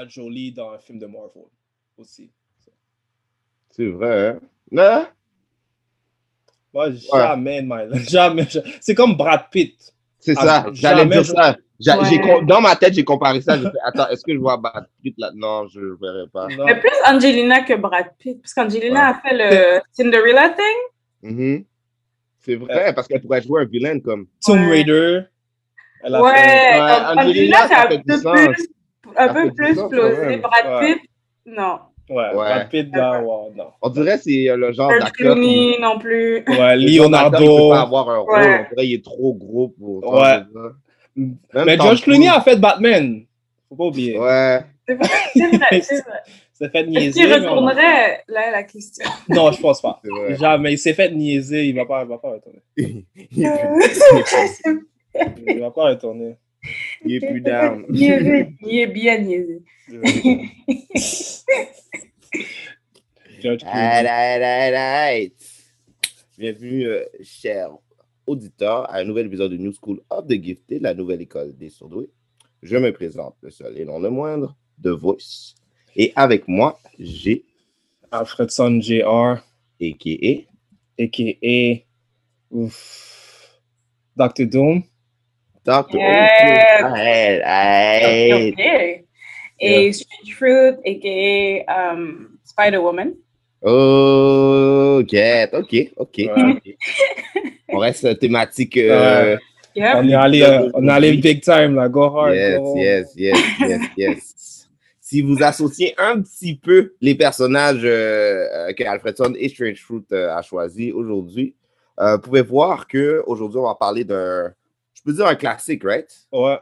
Angelina Jolie dans un film de Marvel aussi. C'est vrai, hein? Non? Moi, jamais ma Jamais. C'est comme Brad Pitt. C'est ça, j'allais dire ça. Ouais. Dans ma tête, j'ai comparé ça. J'ai fait, attends, est-ce que je vois Brad Pitt là? Non, je ne verrai pas. Non. Mais plus Angelina que Brad Pitt, parce qu'Angelina a fait le Cinderella thing. Mhm. C'est vrai, parce qu'elle pourrait jouer un vilain comme. Tomb Ouais. Raider. Elle a Ouais, fait- Angelina, Angelina, ça fait du sens. plus, un peu du plus même. Brad Ouais. Pitt, non. Ouais, Brad Pitt dans. ouais, non. On dirait que c'est euh, le genre George d'acteur. Clooney non plus. Ouais, Leonardo. peut pas avoir un rôle. Ouais. On dirait qu'il est trop gros pour. Ouais. Même Mais George Clooney a fait Batman. Faut pas oublier. Ouais. C'est vrai, c'est vrai, c'est vrai. Il s'est fait Est-ce niaiser. qu'il mais on- retournerait, là, la question? Non, je pense pas. C'est vrai. Jamais. Il s'est fait niaiser. Il va pas, il va pas retourner. il, est Il va pas retourner. Il est plus down. Il est bien niaisé. George Clooney. Alright, alright, alright. Bienvenue, euh, chers auditeurs, à un nouvel épisode de New School of the Gifted, la nouvelle école des surdoués. Je me présente, le seul et non le moindre, The Voice. Et avec moi, j'ai, Alfredson Jr. a.k.a. a.k.a. Ouf. Dr. Doom. Dr. Yeah. Alright, alright. Ok. Et Street Fruit, a.k.a. um, Spider-Woman. Oh, get, ok, ok. Ouais. On reste thématique. euh, Yep. On est allé, euh, on est allé big time, là. Go hard. Yes, go yes, yes, yes, yes. Si vous associez un petit peu les personnages euh, euh, que Alfredson et Strange Fruit euh, a choisis aujourd'hui, euh, vous pouvez voir qu'aujourd'hui, on va parler d'un. Je peux dire un classique, right? Ouais,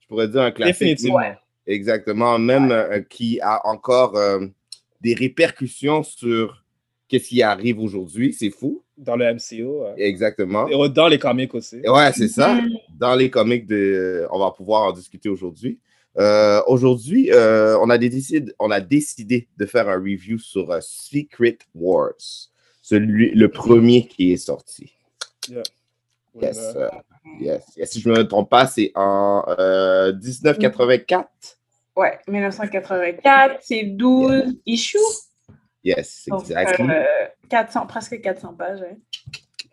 Je pourrais dire un classique. définitivement. Exactement, même euh, qui a encore euh, des répercussions sur qu'est-ce qui arrive aujourd'hui. C'est fou. Dans le MCU. ouais. Exactement. Et dans les comics aussi. Ouais, c'est ça. Mhm. Dans les comics, de, on va pouvoir en discuter aujourd'hui. Euh, aujourd'hui, euh, on, a décidé, on a décidé de faire un review sur euh, Secret Wars, celui, le premier qui est sorti. Yeah. Yes, Ouais. euh, yes. Si je ne me trompe pas, c'est en euh, 1984. Ouais, 1984, c'est 12 issues. Yes, Donc, exactly. euh, 400, presque 400 pages. hein.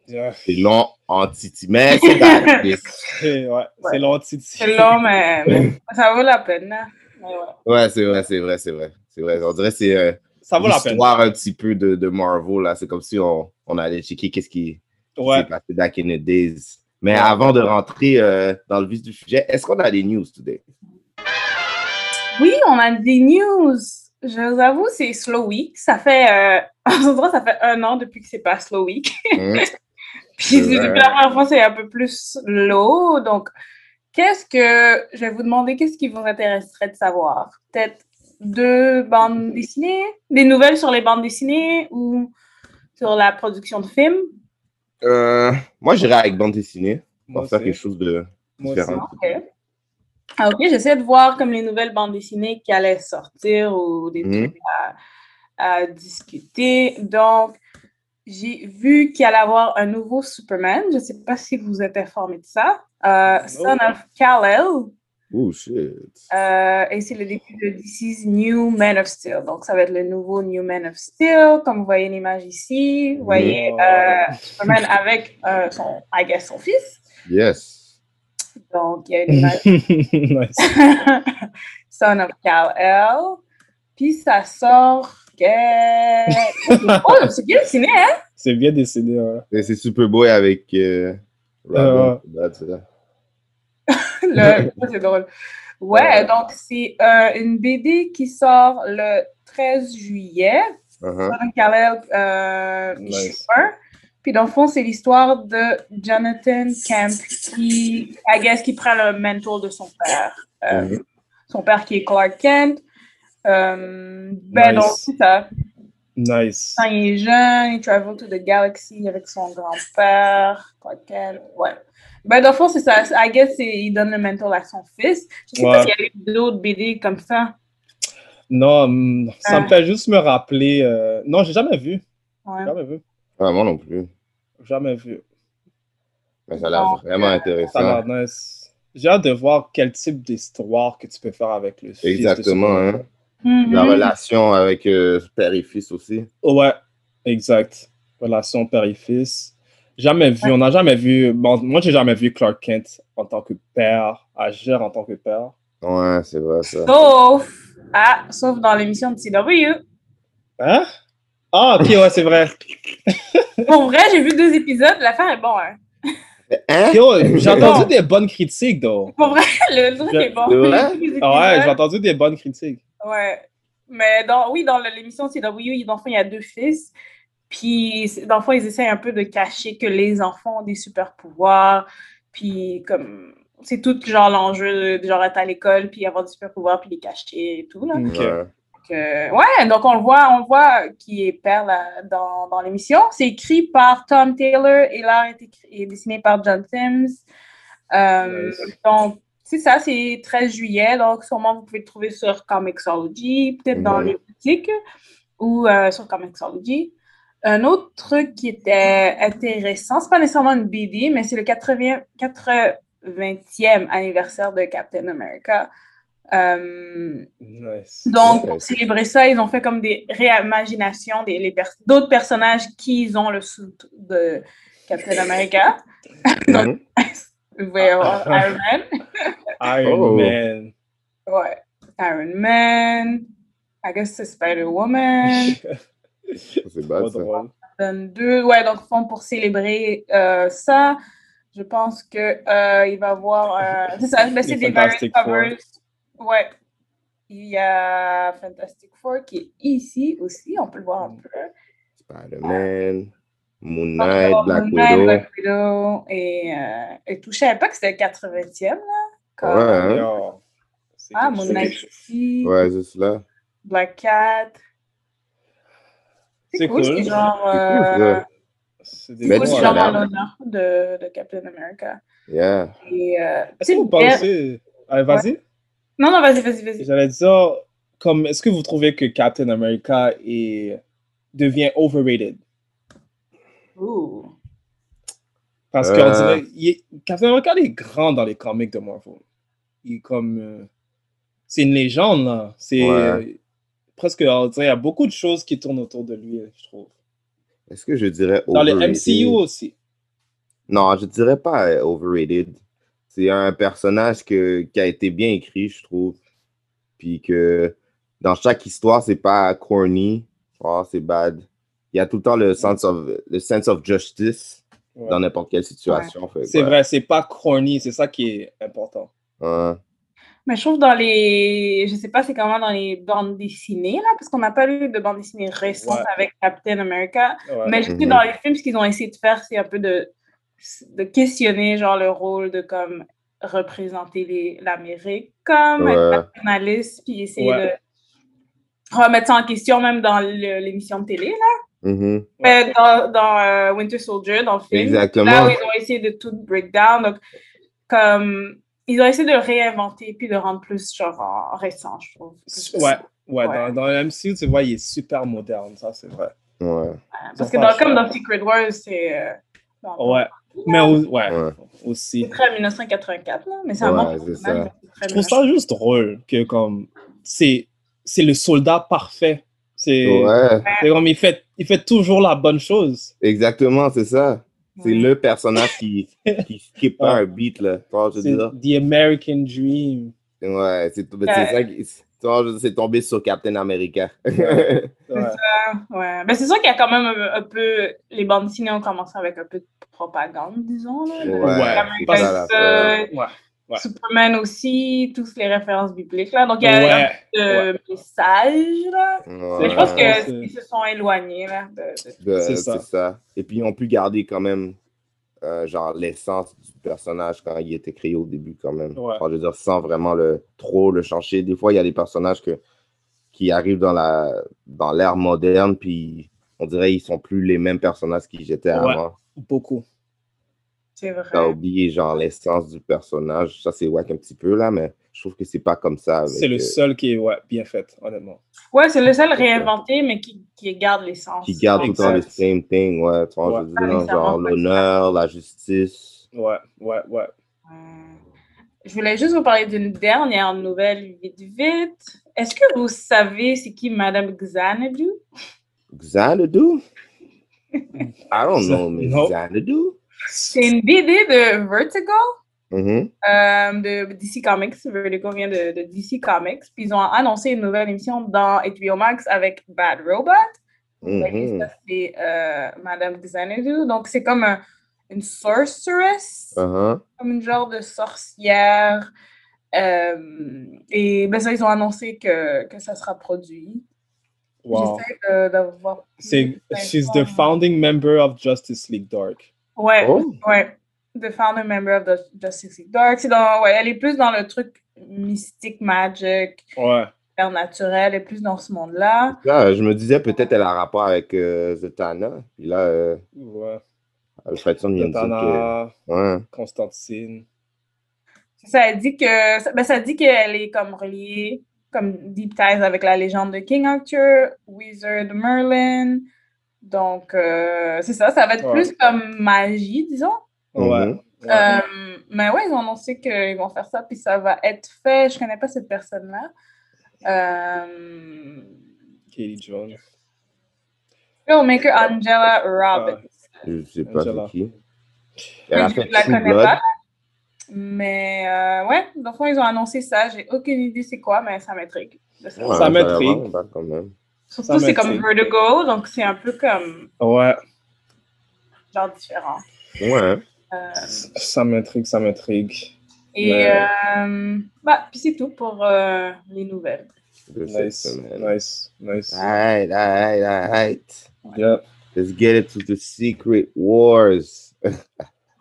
Yeah. C'est long en titi, mais c'est ouais, Ouais. c'est l'anti C'est long, mais, mais ça vaut la peine. hein. Ouais. Ouais, c'est vrai, c'est vrai, c'est vrai. C'est vrai. On dirait que c'est euh, Ça vaut la peine. l'histoire un petit peu de, de Marvel. là. C'est comme si on, on allait checker qu'est-ce qui, qui Ouais. s'est passé back in the days. Mais avant de rentrer euh, dans le vif du sujet, est-ce qu'on a des news today? Oui, on a des news. Je vous avoue, c'est Slow Week. Ça fait, euh, en ça fait un an depuis que c'est pas Slow Week. Hmm? Puis depuis la première fois, c'est un peu plus low. Donc, qu'est-ce que je vais vous demander, qu'est-ce qui vous intéresserait de savoir? Peut-être deux bandes dessinées, des nouvelles sur les bandes dessinées ou sur la production de films? Euh, moi, j'irais avec bande dessinée. Va faire quelque chose de différent. Ok. Ah, ok, j'essaie de voir comme les nouvelles bandes dessinées qui allaient sortir ou des Mhm. trucs à, à discuter. Donc, j'ai vu qu'il allait y avoir un nouveau Superman. Je ne sais pas si vous êtes informé de ça. Euh, Son of Kal-El. Oh, shit. Euh, et c'est le début de DC's New Man of Steel. Donc, ça va être le nouveau New Man of Steel. Comme vous voyez l'image ici, vous voyez Wow. euh, Superman avec euh, son, I guess, son fils. Yes. Donc, il y a une image nice. Son of Kal-El. Puis ça sort que... oh, c'est bien dessiné, hein? C'est bien dessiné. Ouais. Et C'est Superboy avec euh, Robin. Le... c'est drôle. Ouais, donc c'est euh, une BD qui sort le 13 juillet. Uh-huh. Euh, Nice. issue 1. Puis dans le fond, c'est l'histoire de Jonathan Kemp qui, I guess, qui prend le mentor de son père. Euh, Mhm. Son père qui est Clark Kent. Euh, ben Nice. donc, c'est ça. Nice. Quand il est jeune, il travel to the galaxy avec son grand-père. Clark Kent, Ouais. Ben, dans le fond, c'est ça. I guess il donne le mentor à son fils. Je sais Ouais. pas s'il y a eu d'autres BD comme ça. Non, hum, ça Ah. me fait juste me rappeler. euh, Non, j'ai jamais vu. Ouais. Jamais vu. Ah, moi non plus. Jamais vu. Mais ça a l'air vraiment Ça a intéressant. l'air nice. J'ai hâte de voir quel type d'histoire que tu peux faire avec le fils. Exactement, hein. Mhm. La relation avec euh, père et fils aussi. Ouais, exact. Relation père et fils. Jamais vu, on n'a jamais vu. Bon, moi, j'ai jamais vu Clark Kent en tant que père, agir en tant que père. Ouais, c'est vrai ça. Sauf, ah, sauf dans l'émission de CW. Hein? Ah, ok, ouais, c'est vrai. Pour vrai, j'ai vu deux épisodes. L'affaire est bon, hein. Hein? Yo, j'ai entendu des bonnes critiques, though. Pour vrai, le truc Je- est bon. Ah ouais, j'ai entendu des bonnes critiques. Ouais. Mais dans, oui, dans l'émission CW, il y a deux fils. Puis, dans le fond, ils essaient un peu de cacher que les enfants ont des super pouvoirs. Puis, comme, c'est tout genre l'enjeu de genre être à l'école, puis avoir des super pouvoirs, puis les cacher et tout, là. Ok. Ouais. Donc, euh, ouais, donc on le voit, on le voit qui est père là, dans, dans l'émission. C'est écrit par Tom Taylor et l'art est, écrit- est dessiné par John Sims. Euh, Nice. Donc, c'est ça, c'est 13 juillet. Donc, sûrement, vous pouvez le trouver sur Comixology, peut-être dans Mhm. les boutiques ou euh, sur Comixology. Un autre truc qui était intéressant, c'est pas nécessairement une BD, mais c'est le 80, 80e anniversaire de Captain America. Euh, Nice. donc, pour célébrer ça, ils ont fait comme des réimaginations des les pers- d'autres personnages qui ont le suit de Captain America. Mhm. Vous pouvez avoir Iron Man. Iron Oh. Man. Ouais. Iron Man. I guess c'est Spider-Woman. C'est bad ça. deux. Ouais, donc, font pour célébrer euh, ça. Je pense que euh, il va y avoir. euh, c'est ça, ben, c'est des various Fantastic Four. covers. Ouais. Il y a Fantastic Four qui est ici aussi. On peut le voir un peu. Spider-Man. Moon Knight, Moon Black Knight, Widow. Black Widow et, euh, et tout. Je savais pas que c'était le 80e, là. Comme- Ouais, hein? C'est Ah, Moon. Knight aussi. Ouais, juste là. Black Cat. C'est cool, cool. C'est genre, cool, euh, cool, c'est genre en adaptes. l'honneur de, de Captain America. Yeah. Euh, Est-ce que vous c'est- pensez. Allez, vas-y. Non, non, vas-y, vas-y, vas-y. J'allais dire, comme, est-ce que vous trouvez que Captain America est, devient overrated? Ouh. Parce qu'on Euh. dirait, est- Captain America il est grand dans les comics de Marvel. Il est comme, euh, c'est une légende là. C'est Ouais. Presque, on dirait, il y a beaucoup de choses qui tournent autour de lui, je trouve. Est-ce que je dirais Dans les overrated? MCU aussi. Non, je dirais pas euh, overrated. C'est un personnage que, qui a été bien écrit, je trouve. Puis que dans chaque histoire, c'est pas corny. Oh, c'est bad. Il y a tout le temps le sense of, le sense of justice Ouais. dans n'importe quelle situation. C'est vrai, c'est pas corny, c'est ça qui est important. Ouais. Mais je trouve dans les. Je sais pas c'est comment dans les bandes dessinées, là, parce qu'on n'a pas lu de bandes dessinées récentes Ouais. avec Captain America. Ouais. Mais je Mhm. dans les films, ce qu'ils ont essayé de faire, c'est un peu de, de questionner genre le rôle de comme représenter les- l'Amérique comme Ouais. nationaliste, puis essayer de remettre ça en question même dans l'émission de télé. Là. Mhm. Mais dans dans, euh, Winter Soldier, dans le film, Exactement. là où ils ont essayé de tout break down. Donc, comme ils ont essayé de le réinventer puis de le rendre plus genre en- récent, je trouve. Ouais, ouais, Ouais. Dans, dans le MCU, tu vois, il est super moderne, ça c'est vrai. Ouais. Parce que dans, comme dans Secret Wars, c'est euh, Ouais, mais ouais, Ouais. aussi. c'est très 1984, là, mais c'est un Ouais, bon c'est ça. Je trouve ça juste drôle que comme c'est c'est le soldat parfait. C'est Ouais. c'est comme il fait il fait toujours la bonne chose. Exactement, c'est ça. C'est le personnage qui, qui skip pas Ouais. un beat, là. Tu vois, je veux C'est dire? the American dream. Ouais, c'est c'est Ouais. ça qui. tu vois, je veux dire, C'est tombé sur Captain America. Ouais. Ouais. Ben, c'est sûr qu'il y a quand même un, un peu. Les bandes dessinées ont commencé avec un peu de propagande, disons. Là, Ouais, c'est ça Ouais. Ouais. Superman aussi, toutes les références bibliques. Là. Donc, il y a Ouais. un peu de message. Là. Mais je pense Ouais, que c'est- ils se sont éloignés là, de, de- De- C'est C'est ça. ça. Et puis, ils ont pu garder quand même, euh, genre, l'essence du personnage quand il était créé au début, quand même. Ouais. Enfin, je veux dire, sans vraiment le, trop le changer. Des fois, il y a des personnages que, qui arrivent dans la dans l'ère moderne, puis on dirait qu'ils sont plus les mêmes personnages qu'ils étaient Ouais. avant. Beaucoup. C'est vrai. T'as oublié, genre, l'essence du personnage. Ça, c'est wack un petit peu, là, mais je trouve que c'est pas comme ça. C'est le euh, seul qui est ouais, bien fait, honnêtement. Ouais, c'est le seul réinventé, mais qui, qui garde l'essence. qui garde tout le temps le same thing, ouais. Tu vois, Ouais. je veux Pas dire, nécessairement genre, l'honneur, la justice. Ouais, ouais, ouais. Je voulais juste vous parler d'une dernière nouvelle vite vite. Est-ce que vous savez c'est qui Madame Xanadu? Xanadu? I don't know, mais No. Xanadu? C'est une BD de Vertigo, Mhm. euh, de DC Comics. Vertigo vient de, de DC Comics. Puis ils ont annoncé une nouvelle émission dans HBO Max avec Bad Robot. Ça, c'est euh, Madame Xanadu. Donc c'est comme un- une sorceress. Uh-huh. comme une genre de sorcière. Euh, et ben ça, ils ont annoncé que, que ça sera produit. Wow. J'essaie d'avoir. C'est she's the founding member of Justice League Dark. Ouais, Oh. ouais. The founder member of the Justice League Dark. C'est dans, ouais, elle est plus dans le truc mystique, magic, Ouais. naturel, elle est plus dans ce monde-là. Là, je me disais peut-être elle a rapport avec euh, Zatanna. Puis là, euh, Ouais. Alfredson vient de dire que. Ouais. Constantine. Ça dit que ça, ben, ça dit qu'elle est comme reliée, comme deep ties avec la légende de King Arthur, Wizard Merlin. Donc, euh, c'est ça, ça va être Ouais. plus comme magie, disons. Ouais. Ouais. Euh, mais ouais, ils ont annoncé qu'ils vont faire ça, puis ça va être fait. Je connais pas cette personne-là. Euh, Katie Jones. filmmaker Angela Robbins. Je sais pas Angela. c'est qui. Elle a Je fait la True connais Blood. pas. Mais euh, ouais, dans le fond, ils ont annoncé ça. J'ai aucune idée c'est quoi, mais ça m'intrigue. Ouais, Ça m'intrigue. Surtout, c'est comme. Vertigo, donc c'est un peu comme Ouais. genre différent. Ouais. Euh, Ça m'intrigue, ça m'intrigue. et euh, bah, puis c'est tout pour euh, les nouvelles. Nice, nice, nice. Alright, alright, alright. Yeah. Let's get it to the Secret Wars.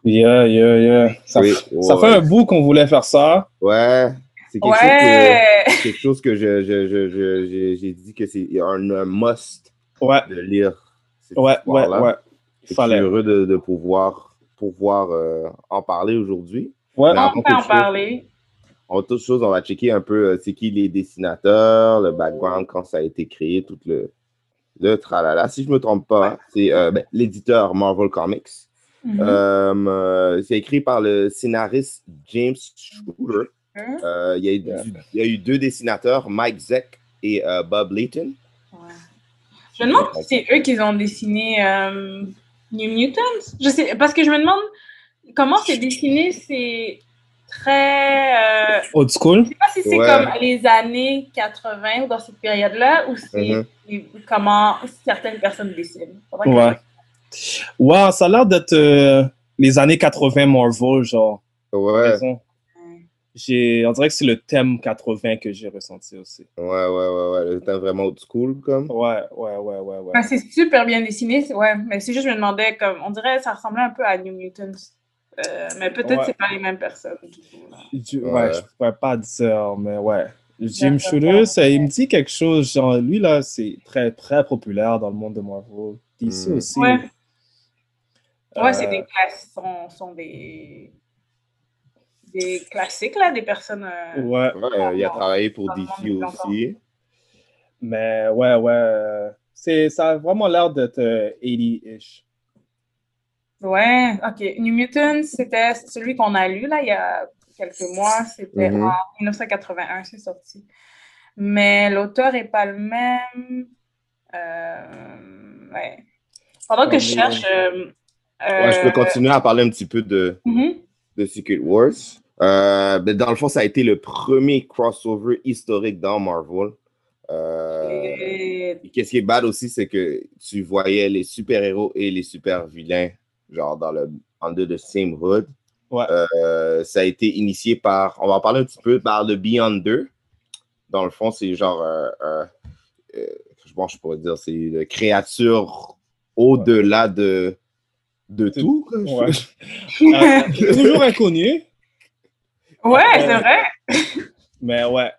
Yeah, yeah, yeah. Ça, fait un bout qu'on voulait faire ça. Ouais, c'est quelque, Ouais. chose que, quelque chose que je, je, je, je- j'ai- dit que c'est un, un must Ouais, de lire. cette ouais, ouais, ouais. Je suis heureux de, de pouvoir, pouvoir euh, en parler aujourd'hui. Ouais, Mais On peut en chose, parler. En toute chose, on va checker un peu euh, c'est qui les dessinateurs, le background, quand ça a été créé, tout le, le tralala. Si je ne me trompe pas, c'est euh, ben, l'éditeur Marvel Comics. Mhm. C'est écrit par le scénariste James Shooter. Hein? Euh, il, y a eu, Yeah. du- il y a eu deux dessinateurs, Mike Zeck et euh, Bob Layton. Ouais. Je me demande si c'est eux qui ont dessiné euh, New Mutants. Je sais, parce que je me demande comment c'est dessiné, c'est très. euh, old school. je sais pas si c'est Ouais. comme les années 80 ou dans cette période-là, ou c'est Mhm. les- comment certaines personnes dessinent. Que Ouais. Ouais, ça a l'air d'être euh, les années 80 Marvel, genre. Ouais. J'ai, on dirait que c'est le thème 80 que j'ai ressenti aussi. ouais, ouais, ouais, ouais. Le temps vraiment old school, comme. Ouais, ouais, ouais, ouais, ouais. Ben, c'est super bien dessiné, ouais. Mais c'est juste, je me demandais, comme, on dirait que ça ressemblait un peu à New Mutants. Euh, mais peut-être Ouais. c'est pas les mêmes personnes. du ouais, Ouais. je pourrais pas dire, mais ouais. Jim. Shooter, ça, il me dit quelque chose, genre, lui, là, c'est très, très populaire dans le monde de Marvel. DC Mm. aussi. Ouais. Ouais, Euh, c'est des classes, sont, sont des, des classiques, là, des personnes. euh, Ouais, Ouais, il a travaillé pour DC aussi. mais ouais, ouais. euh, C'est, ça a vraiment l'air d'être euh, 80-ish. Ouais, ok. New Mutants, c'était celui qu'on a lu, là, il y a quelques mois. C'était Mhm. en 1981, c'est sorti. Mais l'auteur n'est pas le même. Euh, ouais. Pendant que je cherche. euh, Ouais, je peux euh, continuer à parler un petit peu de, mhm. De Secret Wars. Euh, dans le fond, ça a été le premier crossover historique dans Marvel. Euh, Qu'est-ce qui est bad aussi, c'est que tu voyais les super-héros et les super-vilains, genre dans le under the same hood. Ouais. Euh, ça a été initié par, on va en parler un petit peu, par le Beyond 2. Dans le fond, c'est genre, euh, euh, euh, bon, je pourrais dire, c'est une créature au-delà de, de tout. Ouais. Euh, toujours inconnu, Ouais, Euh, c'est vrai. mais ouais.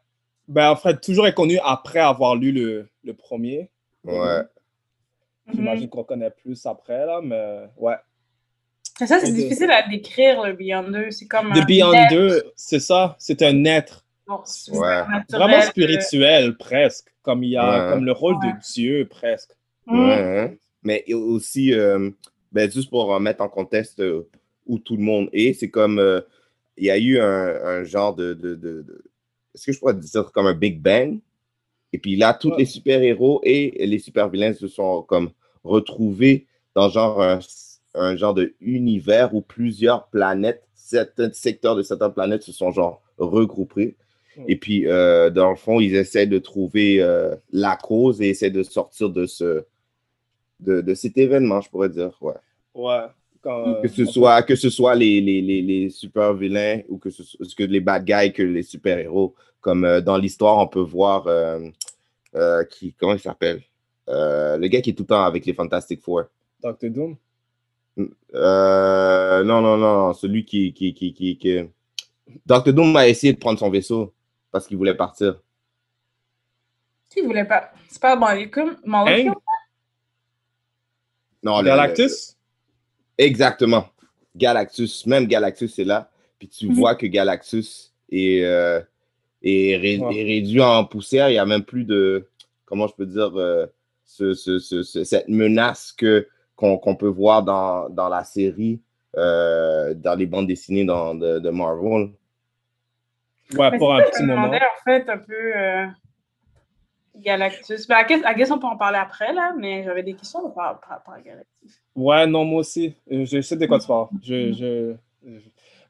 Ben, en fait, toujours inconnu après avoir lu le, le premier. Ouais. Mhm. J'imagine qu'on connaît plus après, là, mais ouais. Ça, c'est difficile à décrire, le Beyond 2. C'est comme. The un Beyond être 2, c'est ça, c'est un être supernaturel, vraiment euh, spirituel, presque. Comme il y a Ouais. comme le rôle Ouais. de Dieu, presque. Ouais, hein. Mais aussi, euh, ben, juste pour euh, mettre en contexte euh, où tout le monde est, c'est comme euh, il y a eu un, un genre de, de, de- de- Est-ce que je pourrais dire comme un Big Bang? Et puis là, tous Ouais. les super-héros et les super-vilains se sont comme retrouvés dans genre un, un genre de univers où plusieurs planètes, certains secteurs de certaines planètes se sont genre regroupés. Et puis, euh, dans le fond, ils essaient de trouver euh, la cause et essaient de sortir de ce, de, de cet événement, je pourrais dire. Ouais. Ouais. Quand, Que ce soit, que ce soit les, les, les, les super vilains ou que ce soit que les bad guys que les super héros. Comme euh, dans l'histoire, on peut voir euh, euh, qui, comment il s'appelle? Euh, Le gars qui est tout le temps avec les Fantastic Four. Doctor Doom? Euh, non, non, non, celui qui, qui, qui, qui, qui... Dr. Doom a essayé de prendre son vaisseau parce qu'il voulait partir. Qui voulait pas? C'est pas Molecule. Molecule? Non, Galactus? le- exactement. Galactus, même Galactus est là. Puis tu Mhm. vois que Galactus est, euh, est, ré- Ouais. est réduit en poussière. Il n'y a même plus de, comment je peux dire, euh, ce- ce- ce- ce- cette menace que, qu'on, qu'on peut voir dans, dans la série, euh, dans les bandes dessinées dans, de, de Marvel. Ouais, Mais pour un petit moment. en fait, un peu euh, Galactus. Ben, I guess, I guess on peut en parler après, là, mais j'avais des questions par rapport à Galactus. Ouais, non, moi aussi. Je sais de quoi tu parles. Je, je, je-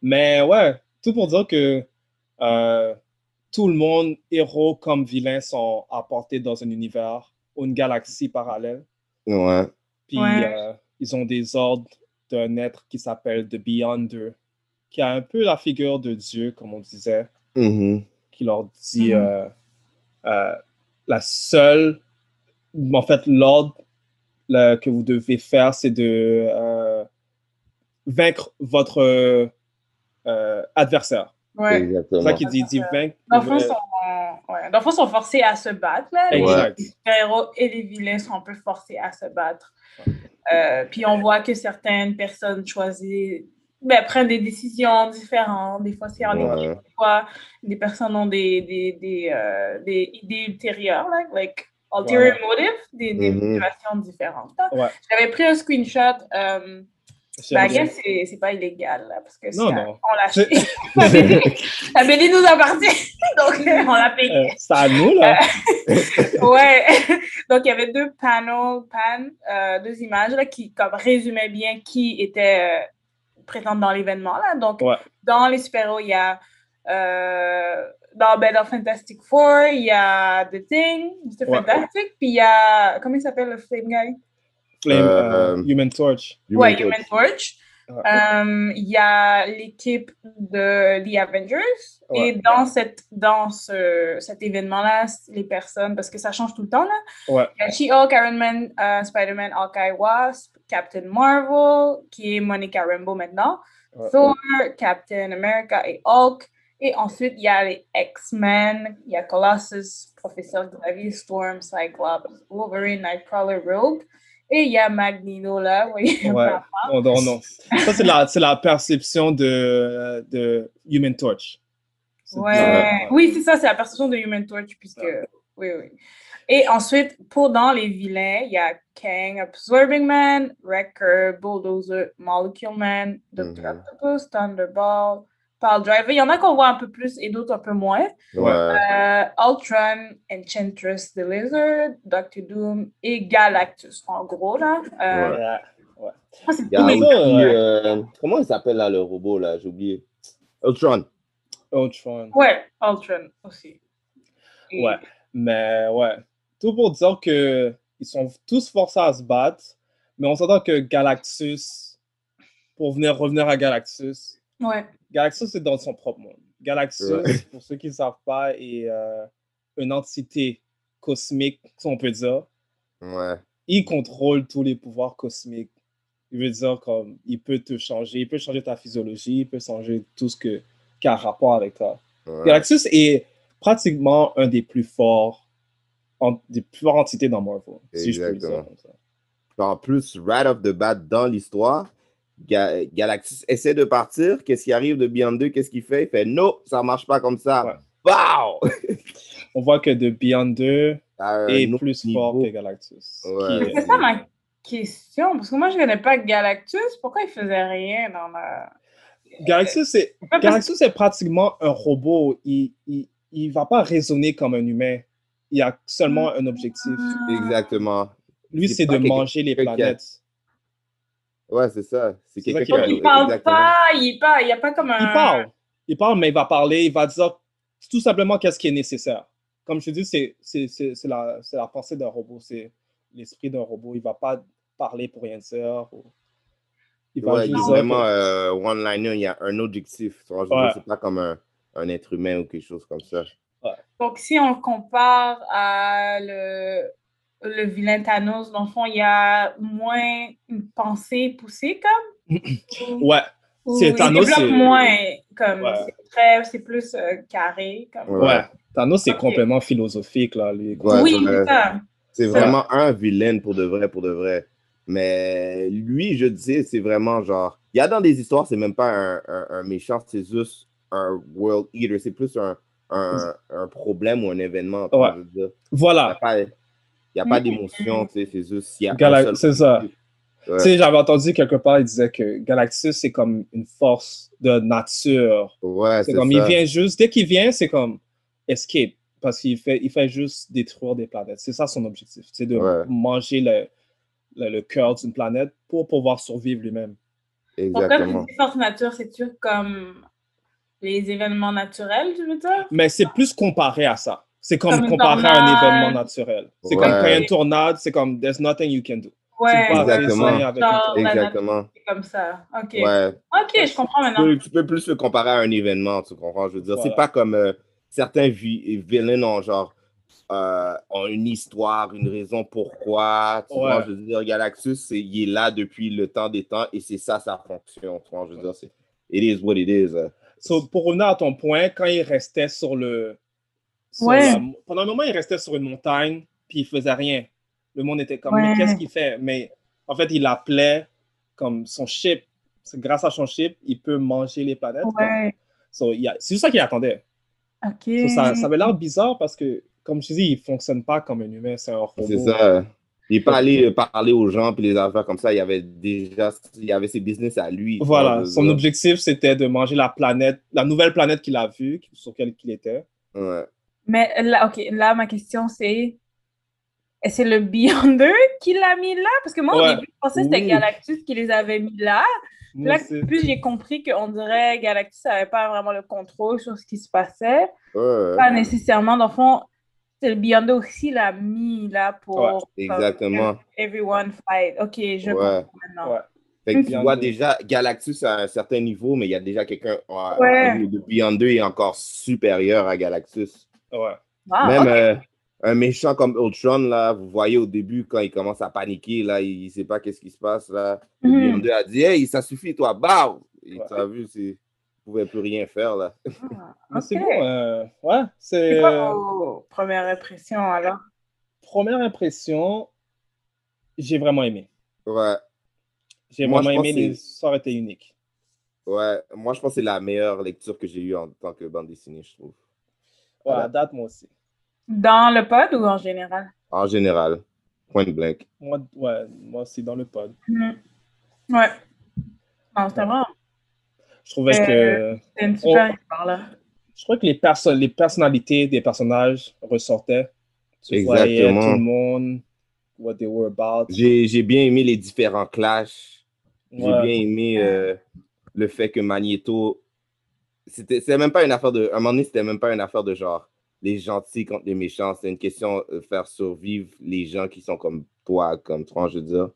Mais ouais, tout pour dire que euh, tout le monde, héros comme vilain, sont apportés dans un univers ou une galaxie parallèle. Ouais. Puis Ouais. euh, ils ont des ordres d'un être qui s'appelle The Beyonder, qui a un peu la figure de Dieu, comme on disait, Mhm. qui leur dit Mhm. euh, euh, la seule, en fait, l'ordre que vous devez faire, c'est de euh, vaincre votre euh, adversaire. Ouais. C'est ça qu'il dit, il dit vaincre. Dans le fond, sont, ouais. Dans le fond, sont forcés à se battre. Là. Les- Exact. Les super-héros et les vilains sont un peu forcés à se battre. Euh, puis on voit que certaines personnes choisissent, ben, prennent des décisions différentes. Des fois, c'est en Ouais. équipe. Des fois, des personnes ont des, des, des, euh, des idées ultérieures, là, like ulterior motive, des, des Mhm. motivations différentes. Ouais. J'avais pris un screenshot. Euh, j'aime ben, c'est pas illégal, là, parce que Non, non. on l'a acheté. la, BD, la nous appartient, donc euh, on l'a payé. Euh, c'est à nous, là. Ouais. Donc, il y avait deux panels, pan, euh, deux images là, qui comme, résumaient bien qui était euh, présente dans l'événement. Là. Donc, Ouais. dans les super-héros, il y a euh, dans, ben, dans Fantastic Four, il y a The Thing, Mr. Ouais. Fantastic, puis il y a, comment il s'appelle le Flame Guy? Flame, Euh, euh, Human Torch. ouais, Human Torch. Euh, Il y a l'équipe de The Avengers. Ouais. Et dans, cette, dans ce, cet événement-là, les personnes, parce que ça change tout le temps, là, Ouais. il y a She-Hulk, Iron Man, euh, Spider-Man, Hawkeye, Wasp, Captain Marvel, qui est Monica Rambeau maintenant, Ouais. Thor, Captain America et Hulk. Et ensuite, il y a les X-Men, il y a Colossus, Professeur Xavier, Storm, Cyclops, Wolverine, Nightcrawler, Rogue. Et il y a Magneto là, vous voyez. Ouais. Non, non, non. Ça, c'est la, c'est la perception de, de Human Torch. Ouais. Oui, c'est ça, c'est la perception de Human Torch, puisque. Oui, oui. Et ensuite, pour dans les vilains, il y a Kang, Absorbing Man, Wrecker, Bulldozer, Molecule Man, Dr. Mhm. Octopus, Thunderball, Pile Driver. Il y en a qu'on voit un peu plus et d'autres un peu moins. Ouais. Euh, Ultron, Enchantress the Lizard, Doctor Doom et Galactus, en gros, là. Euh, Ouais. euh, comment il s'appelle là le robot là? J'ai oublié. Ultron. Ultron. Ouais, Ultron aussi. Et- Ouais. Mais ouais. Tout pour dire que ils sont tous forcés à se battre, mais on s'entend que Galactus, pour venir revenir à Galactus, Ouais. Galactus est dans son propre monde. Galactus, Ouais. pour ceux qui ne savent pas, est euh, une entité cosmique, si on peut dire. Ouais. Il contrôle tous les pouvoirs cosmiques. Il veut dire comme il peut te changer, il peut changer ta physiologie, il peut changer tout ce que, qui a rapport avec toi. ouais. Galactus est pratiquement un des plus forts, en- des plus fortes entités dans Marvel, si je peux le dire comme ça. En plus, right off the bat dans l'histoire, Ga- Galactus essaie de partir. Qu'est-ce qui arrive de Beyond 2 Qu'est-ce qu'il fait? Il fait non, ça marche pas comme ça. Ouais. Pow! On voit que The Beyond 2 À un est plus niveau. fort que Galactus. Ouais. qui est- C'est ça ma question, parce que moi, je connais pas Galactus. Pourquoi il faisait rien dans la... Galactus, est pratiquement un robot. Il il, il va pas raisonner comme un humain. Il a seulement un objectif. Exactement. Lui, C'est de manger les planètes. Ouais, c'est ça. C'est quelqu'un qui parle exactement. pas, il est pas, il y a pas comme un... Il parle. Il parle, mais il va parler. Il va dire tout simplement qu'est-ce qui est nécessaire. Comme je te dis, c'est c'est- c'est- c'est la, c'est la pensée d'un robot. C'est l'esprit d'un robot. Il va pas parler pour rien dire. ou- Il va Ouais, il est juste dire vraiment que- euh, one-liner. Il y a un objectif. Ouais. C'est pas comme un, un être humain ou quelque chose comme ça. Donc, si on le compare à le, le vilain Thanos, dans le fond, il y a moins une pensée poussée, comme? Ouais. Ou C'est il Thanos, développe c'est- moins, comme, Ouais. c'est très, c'est plus euh, carré, comme. Ouais. Ouais. Thanos, c'est complètement philosophique, là. Lui. Ouais, oui, c'est vraiment un vilain pour de vrai, pour de vrai. Mais lui, je dis, c'est vraiment genre. Il y a dans des histoires, c'est même pas un, un- un méchant, c'est juste un world eater. C'est plus un, un, un problème ou un événement. tu vois, Ouais. Voilà. pas, il y a pas Mhm. d'émotion, tu sais, c'est juste. seul c'est ça. Ouais. Tu sais, j'avais entendu quelque part, il disait que Galactus, c'est comme une force de nature. Ouais, C'est c'est comme, ça. il vient juste, dès qu'il vient, c'est comme escape. Parce qu'il fait, il fait juste détruire des planètes. C'est ça son objectif. C'est de Ouais. manger le, le, le cœur d'une planète pour pouvoir survivre lui-même. Pourquoi Exactement. dis force nature, c'est-tu comme les événements naturels, tu veux dire? Mais c'est plus comparé à ça. C'est comme, comparé à un événement naturel. C'est comme quand il y a une tornade, c'est comme there's nothing you can do. Ouais, tu peux pas Exactement. avec Genre, Exactement. comme ça. OK. Ouais. OK, je comprends Tu maintenant. peux, tu peux plus le comparer à un événement, tu comprends? Je veux dire, c'est pas comme euh, certains vi- villains ont genre euh, ont une histoire, une raison pourquoi. Tu vois, je veux dire, Galactus, c'est- il est là depuis le temps des temps et c'est ça sa fonction. Tu vois, je veux dire, c'est it is what it is. euh. So, pour revenir à ton point, quand il restait sur le. Sur Ouais. la- pendant un moment, il restait sur une montagne, puis il faisait rien. Le monde était comme, Ouais. mais qu'est-ce qu'il fait? Mais en fait, il appelait comme son chip. C'est grâce à son chip, il peut manger les planètes. Ouais. So, il y a- c'est juste ça qu'il attendait. So, ça, ça avait l'air bizarre parce que, comme je dis, il ne fonctionne pas comme un humain, c'est un robot. C'est ça. Il n'est pas allé euh, parler aux gens puis les affaires comme ça. Il y avait déjà il y avait ses business à lui. Voilà, son objectif, c'était de manger la planète, la nouvelle planète qu'il a vue, sur laquelle il était. Ouais. Mais là, ok, là, ma question c'est c'est le Beyonder qui l'a mis là? Parce que moi, au début, je pensais que c'était Oui. Galactus qui les avait mis là. Là, aussi. plus j'ai compris qu'on dirait Galactus n'avait pas vraiment le contrôle sur ce qui se passait. Ouais. Pas nécessairement. Dans le fond, c'est le Beyonder aussi l'a mis là pour Ouais, comme, Exactement. everyone fight. Ok, je Ouais. comprends maintenant. Ouais. Fait que tu Beyond vois déjà Galactus à un certain niveau, mais il y a déjà quelqu'un. Ouais. Le Beyond 2 est encore supérieur à Galactus. Ouais. Ah, Même euh, un méchant comme Ultron, là, vous voyez au début, quand il commence à paniquer, là, il ne sait pas qu'est-ce qui se passe. Là. Mhm. Beyond 2 a dit Hey, ça suffit, toi, bah Ouais. tu as vu, c'est- il ne pouvait plus rien faire. là. Ah, c'est ok. bon, euh, ouais, c'est... Euh, premières impressions alors? première impression, j'ai vraiment aimé. Ouais, J'ai vraiment aimé, les étaient uniques. ouais. Moi, je pense que c'est la meilleure lecture que j'ai eue en tant que bande dessinée, je trouve. Ouais, Voilà. à date, moi aussi. Dans le pod ou en général? En général, point blank. Moi, ouais, moi aussi, dans le pod. Mhm. Ouais. Non, c'était vraiment Je trouvais Euh, que... c'était une super On- histoire là. Je crois que les, perso les personnalités des personnages ressortaient. Tu voyais Exactement. tout le monde, what they were about. J'ai j'ai bien aimé les différents clashs. J'ai Ouais. bien aimé euh, le fait que Magneto. C'était c'était même pas une affaire de. À un moment donné, c'était même pas une affaire de genre les gentils contre les méchants. C'est une question de faire survivre les gens qui sont comme toi, comme toi, je veux dire.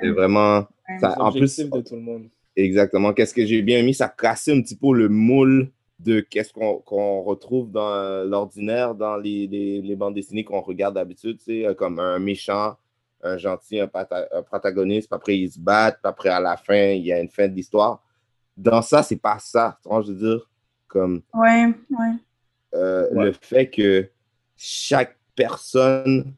C'est vraiment. Ça, en plus, de tout le monde. exactement. Qu'est-ce que j'ai bien aimé? Ça cassait un petit peu le moule de qu'est-ce qu'on qu'on retrouve dans euh, l'ordinaire, dans les, les, les bandes dessinées qu'on regarde d'habitude, tu sais, euh, comme un méchant, un gentil, un, pata- un protagoniste, après ils se battent, après à la fin, il y a une fin de l'histoire. Dans ça, c'est pas ça, je veux dire, comme Ouais, ouais. euh, Ouais. le fait que chaque personne,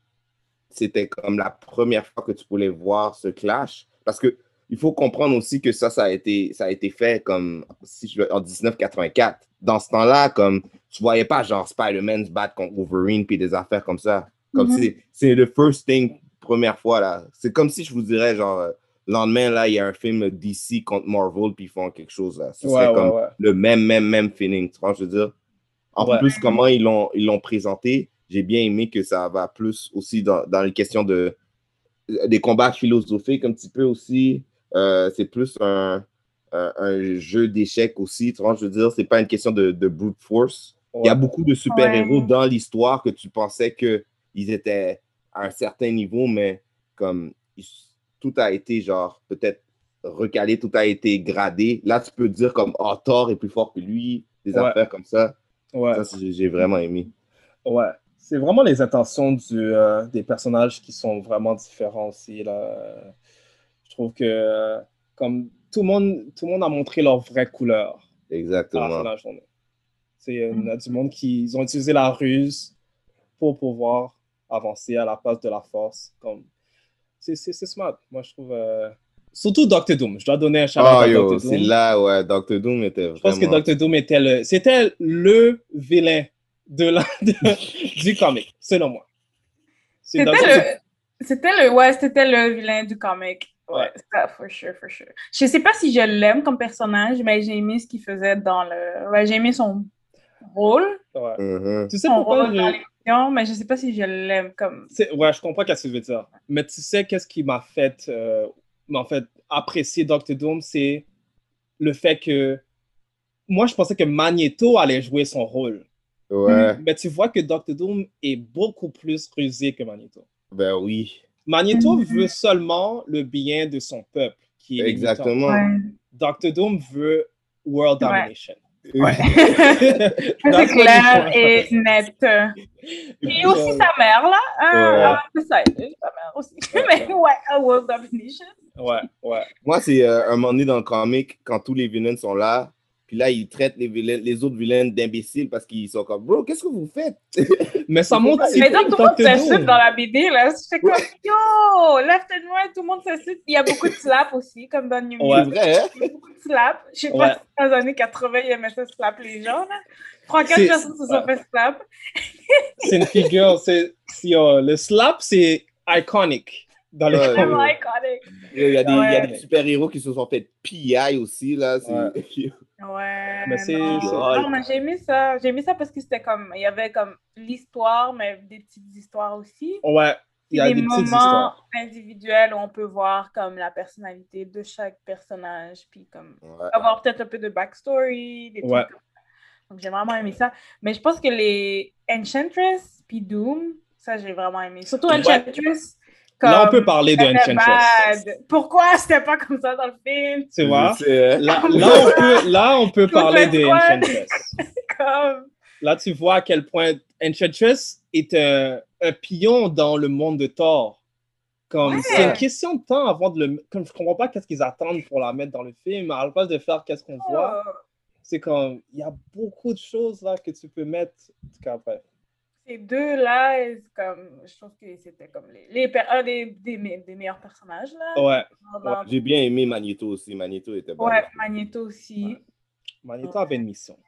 c'était comme la première fois que tu pouvais voir ce clash. Parce que il faut comprendre aussi que ça, ça a été, ça a été fait comme si je, en 1984. Dans ce temps-là, comme tu voyais pas genre Spider-Man se battre contre Wolverine puis des affaires comme ça. Comme c'est, c'est le first thing, première fois là. C'est comme si je vous dirais genre euh, le lendemain là, il y a un film DC contre Marvel puis ils font quelque chose là. Ce Ouais, serait ouais, comme ouais. le même, même, même feeling. Tu vois, je veux dire? En Ouais. plus, comment ils l'ont, ils l'ont présenté, j'ai bien aimé que ça va plus aussi dans, dans les questions de des combats philosophiques un petit peu aussi. Euh, c'est plus un, un, un jeu d'échecs aussi. Tu vois, je veux dire, c'est pas une question de, de brute force. Il y a beaucoup de super-héros Ouais. dans l'histoire que tu pensais qu'ils étaient à un certain niveau, mais comme ils- tout a été genre peut-être recalé, tout a été gradé. Là, tu peux dire comme oh, Thor est plus fort que lui, des Ouais. affaires comme ça. Ouais. Ça, j'ai vraiment aimé. Ouais, c'est vraiment les intentions du, euh, des personnages qui sont vraiment différents aussi. Là. Je trouve que euh, comme tout le, monde, tout le monde a montré leur vraie couleur à la fin Exactement. de la journée. C'est, euh, il y a du monde qui ils ont utilisé la ruse pour pouvoir avancer à la place de la force. Comme... C'est, c'est, c'est smart, moi je trouve. euh, Surtout Doctor Doom. Je dois donner un shout Oh à yo, Doctor c'est Doom. là, ouais, Doctor Doom était vraiment... Je pense que Doctor Doom était le, c'était le vilain de la, de- du comic, selon moi. C'était le, c'était le, ouais, c'était le vilain du comic. Ouais, Ouais. ça, for sure, for sure. Je sais pas si je l'aime comme personnage, mais j'ai aimé ce qu'il faisait dans le, ouais, j'ai aimé son rôle, Ouais. Mhm. Tu sais son pourquoi rôle dans je... mais je sais pas si je l'aime comme. c'est- Ouais, je comprends qu'est-ce que tu veux dire. Mais tu sais qu'est-ce qui m'a fait, euh, en fait, apprécier Doctor Doom, c'est le fait que moi, je pensais que Magneto allait jouer son rôle. Ouais, Mais tu vois que Doctor Doom est beaucoup plus rusé que Magneto. ben oui, Magneto Mhm. veut seulement le bien de son peuple, qui est exactement. Ouais. Doctor Doom veut world domination. Ouais. C'est That's what clair et net. Et puis, aussi euh, sa mère, là. Hein, Ouais. ah, c'est ça, sa mère aussi. Mais ouais, a world domination. Ouais, ouais. Moi, c'est euh, un moment donné dans le comic, quand tous les vilains sont là, puis là, ils traitent les, vilains, les autres vilains d'imbéciles parce qu'ils sont comme, bro, qu'est-ce que vous faites? Mais ça montre. Mais donc, tout le monde s'insulte dans la BD, là. C'est comme, yo, left and right, tout le monde s'insulte. Il y a beaucoup de slaps aussi, comme dans New Ouais. C'est vrai, hein? Il y a beaucoup de slaps. Je sais Ouais. pas si dans les années 80, ils aimaient ça slap les gens, là. Trois, quatre personnes se sont fait slap. C'est une figure. C'est, euh, le slap, c'est iconic dans les Ouais. C'est vraiment iconic. Il y a des, il y a Ouais. des super-héros qui se sont fait PI aussi, là. c'est- Ouais. Mais c'est- non. mais j'ai aimé ça. J'ai aimé ça parce que c'était comme. Il y avait comme l'histoire, mais des petites histoires aussi. Ouais, il y a des, des, moments histoires. individuels où on peut voir comme la personnalité de chaque personnage, puis comme Ouais. avoir peut-être un peu de backstory, des trucs Ouais. comme ça. Donc j'ai vraiment aimé ça. Mais je pense que les Enchantress puis Doom, ça j'ai vraiment aimé. Surtout Ouais. Là, on peut parler de bad. Pourquoi c'était pas comme ça dans le film? Tu vois? Hein? Là, là, on peut, là, on peut parler de quoi? Enchantress. Comme... Là, tu vois à quel point Enchantress est un, un pion dans le monde de Thor. Comme, Ouais. C'est une question de temps avant de le... Comme je comprends pas qu'est-ce qu'ils attendent pour la mettre dans le film. À la place de faire qu'est-ce qu'on voit, Oh. c'est comme... Il y a beaucoup de choses là que tu peux mettre. En tout cas, bref. Ces deux-là, comme, je trouve que c'était comme les, un des, des, me- des meilleurs personnages. Là, Ouais. J'ai bien aimé Magneto aussi. Magneto était bon. Ouais, Magneto aussi. Magneto avait une mission.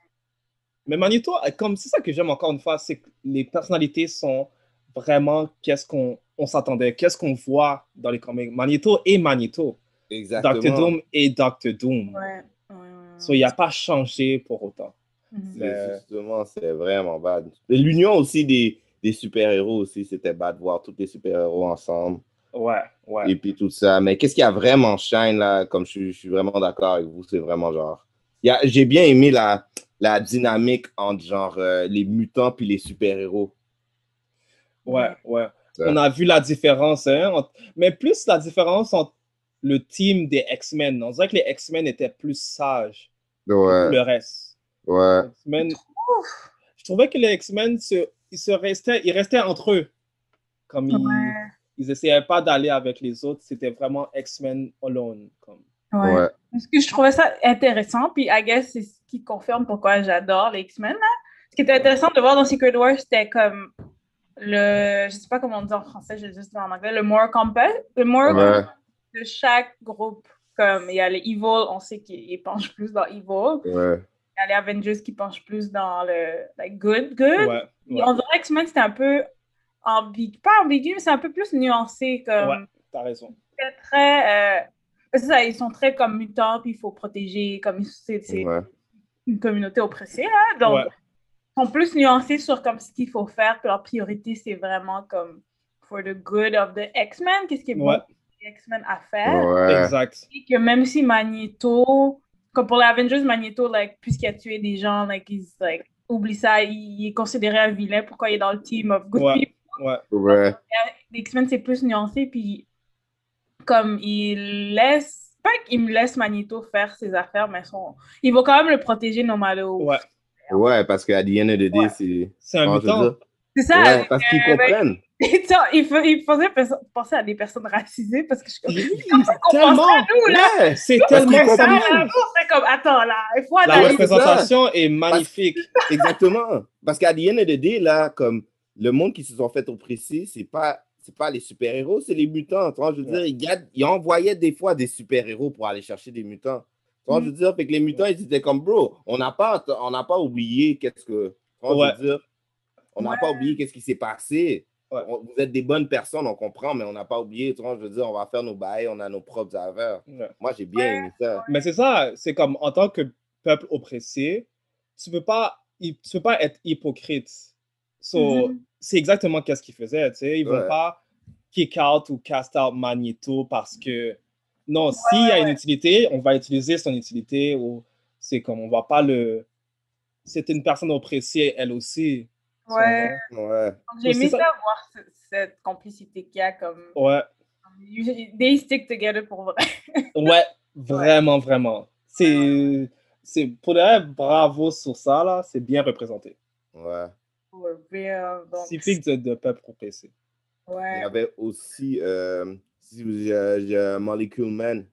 Mais Magneto, comme c'est ça que j'aime encore une fois, c'est que les personnalités sont vraiment qu'est-ce qu'on on s'attendait, qu'est-ce qu'on voit dans les comics. Magneto et Magneto. Exactement. Dr. Doom et Dr. Doom. Ouais. ouais, ouais. So, il n'a pas changé pour autant. Mhm. C'est- Mais- Justement, c'est vraiment bad. L'union aussi des, des super-héros aussi, c'était bad de voir tous les super-héros ensemble. Ouais, ouais. Et puis tout ça. Mais qu'est-ce qui a vraiment shine là, comme je, suis- je suis vraiment d'accord avec vous, c'est vraiment genre. y J'ai bien aimé la, la dynamique entre genre euh, les mutants puis les super-héros. Ouais, ouais. Ouais. On a vu la différence, hein, entre- mais plus la différence entre le team des X-Men. On dirait que les X-Men étaient plus sages Ouais, que le reste. Ouais. Je trouvais que les X-Men, se, ils, se restaient, ils restaient entre eux. Comme ils, Ouais. ils essayaient pas d'aller avec les autres, c'était vraiment X-Men alone. Comme. Ouais. Ouais. Parce que je trouvais ça intéressant, puis I guess c'est ce qui confirme pourquoi j'adore les X-Men. Ce qui était intéressant de voir dans Secret Wars, c'était comme le, je sais pas comment on dit en français, je vais juste dire en anglais, le moral compass, le moral Ouais. compass de chaque groupe. Comme il y a les Evil, on sait qu'ils penchent plus dans Evil. Ouais. Il y a les Avengers qui penchent plus dans le like, good, good. Ouais, On dirait que X-Men c'était un peu ambigu, pas ambigu, mais c'est un peu plus nuancé. Comme ouais, t'as raison. très, très. euh, c'est ça, ils sont très comme mutants, puis il faut protéger, comme c'est c'est Ouais. une communauté oppressée, là. Donc, Ouais. ils sont plus nuancés sur comme ce qu'il faut faire, puis leur priorité, c'est vraiment comme for the good of the X-Men, qu'est-ce qui est bon Ouais. pour les X-Men à faire. Ouais. Exact. Et que même si Magneto, comme pour les Avengers, Magneto, like, puisqu'il a tué des gens, like, he's, like, oublie ça, il, est considéré un vilain, pourquoi il est dans le team of good Ouais. people? Ouais, Ouais. les X-Men, c'est plus nuancé, puis comme il laisse, pas qu'il me laisse Magneto faire ses affaires, mais son, il va quand même le protéger no matter what. ouais. Ouais, parce qu'à the end of the day, Ouais. c'est. C'est un veux mutant. C'est ça. Ouais, parce qu'ils euh, ben, comprennent. ça, il, fa- il faisait penser à des personnes racisées parce que je suis Oui, comme ça qu'on tellement. pense à nous, là? Ouais. C'est tellement Ça, c'est comme, attends, là, il faut La représentation est magnifique. Exactement. Parce qu'à the end of the day, là, comme le monde qui se sont fait oppresser, c'est pas. C'est pas les super-héros, c'est les mutants. Tu vois, je veux Ouais. dire, ils, ils envoyaient des fois des super-héros pour aller chercher des mutants. Tu vois, je veux dire, fait que les mutants, ils étaient comme, bro, on n'a pas, on pas oublié qu'est-ce que. Tu vois, Ouais. je veux dire, on n'a Ouais. pas oublié qu'est-ce qui s'est passé. Ouais. On- vous êtes des bonnes personnes, on comprend, mais on n'a pas oublié. Tu vois, je veux dire, on va faire nos bails, on a nos propres affaires. Ouais. Moi, j'ai bien aimé ça. Mais c'est ça, c'est comme en tant que peuple oppressé, tu peux pas, tu peux pas être hypocrite. So, Mhm. C'est exactement qu'est-ce qu'ils faisaient, tu sais. Ils vont Ouais. pas kick out ou cast out Magneto parce que non, s'il y a une utilité, on va utiliser son utilité ou c'est comme on va pas le. C'est une personne oppressée, elle aussi. Ouais. Ouais. J'ai aimé ça, voir ce- cette complicité qu'il y a comme. Ouais, They stick together pour vrai. ouais, vraiment, vraiment. C'est c'est pour de vrai, bravo sur ça, là. C'est bien représenté. Ouais. Donc, Typique de, de peuple oppressé. Il y ouais. avait aussi euh, si vous- j'ai- j'ai Molecule Man.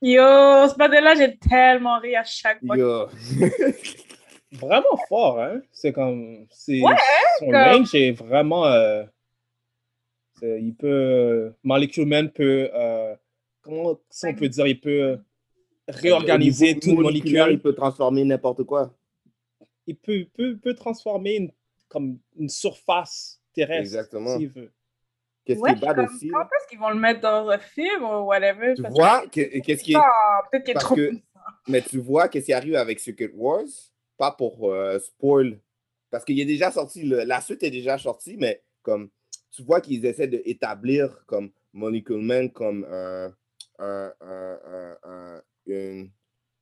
Yo, ce matin-là, j'ai tellement ri à chaque fois. Yo. Vraiment fort, hein? C'est comme. c'est Ouais, son comme- range est vraiment. euh, il peut. Molecule Man peut. euh, comment si on peut dire? Il peut réorganiser Au niveau toute moléculaire, molécule. Il peut transformer n'importe quoi. il peut, peut, peut transformer une, comme une surface terrestre Exactement. s'il veut. Qu'est-ce Ouais, qui est bad aussi? Quand est-ce qu'ils vont le mettre dans un film ou whatever? Tu vois, que- que- qu'est-ce qui est. Ah, Peut-être qu'il est trop. que, mais tu vois qu'est-ce qui arrive avec Secret Wars, pas pour euh, spoil, parce qu'il est déjà sorti, le- la suite est déjà sortie, mais comme tu vois qu'ils essaient d'établir comme Molecule Man comme un, un, un, un, un, une-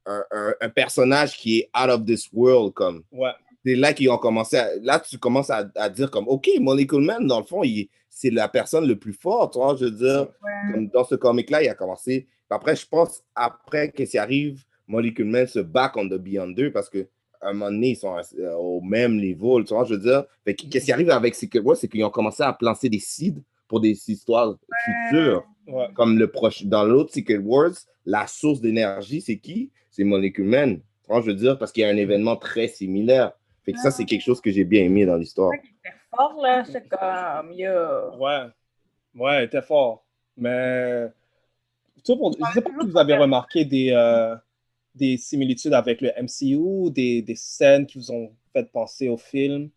un- un- un personnage qui est out of this world, comme Ouais. c'est là qu'ils ont commencé à, là tu commences à, à dire comme ok Molecule Man dans le fond il- c'est la personne le plus forte tu vois, je veux dire Ouais. comme dans ce comic là il a commencé après je pense après qu'est-ce qui arrive Molecule Man se back on the Beyond 2 parce que à un moment donné ils sont euh, au même niveau tu vois je veux dire? Qu'est-ce qui arrive avec Secret Wars c'est qu'ils ont commencé à planter des seeds pour des histoires futures Ouais. comme le proche dans l'autre Secret Wars la source d'énergie c'est qui? C'est Molecule Man Tu vois, je veux dire? Parce qu'il y a un événement très similaire fait que ça c'est quelque chose que j'ai bien aimé dans l'histoire C'était fort, là. C'est comme, yo. Ouais. Ouais, il était fort. Mais. tout pour- Je sais pas si vous avez remarqué des, euh, des similitudes avec le MCU, des, des scènes qui vous ont fait penser au film?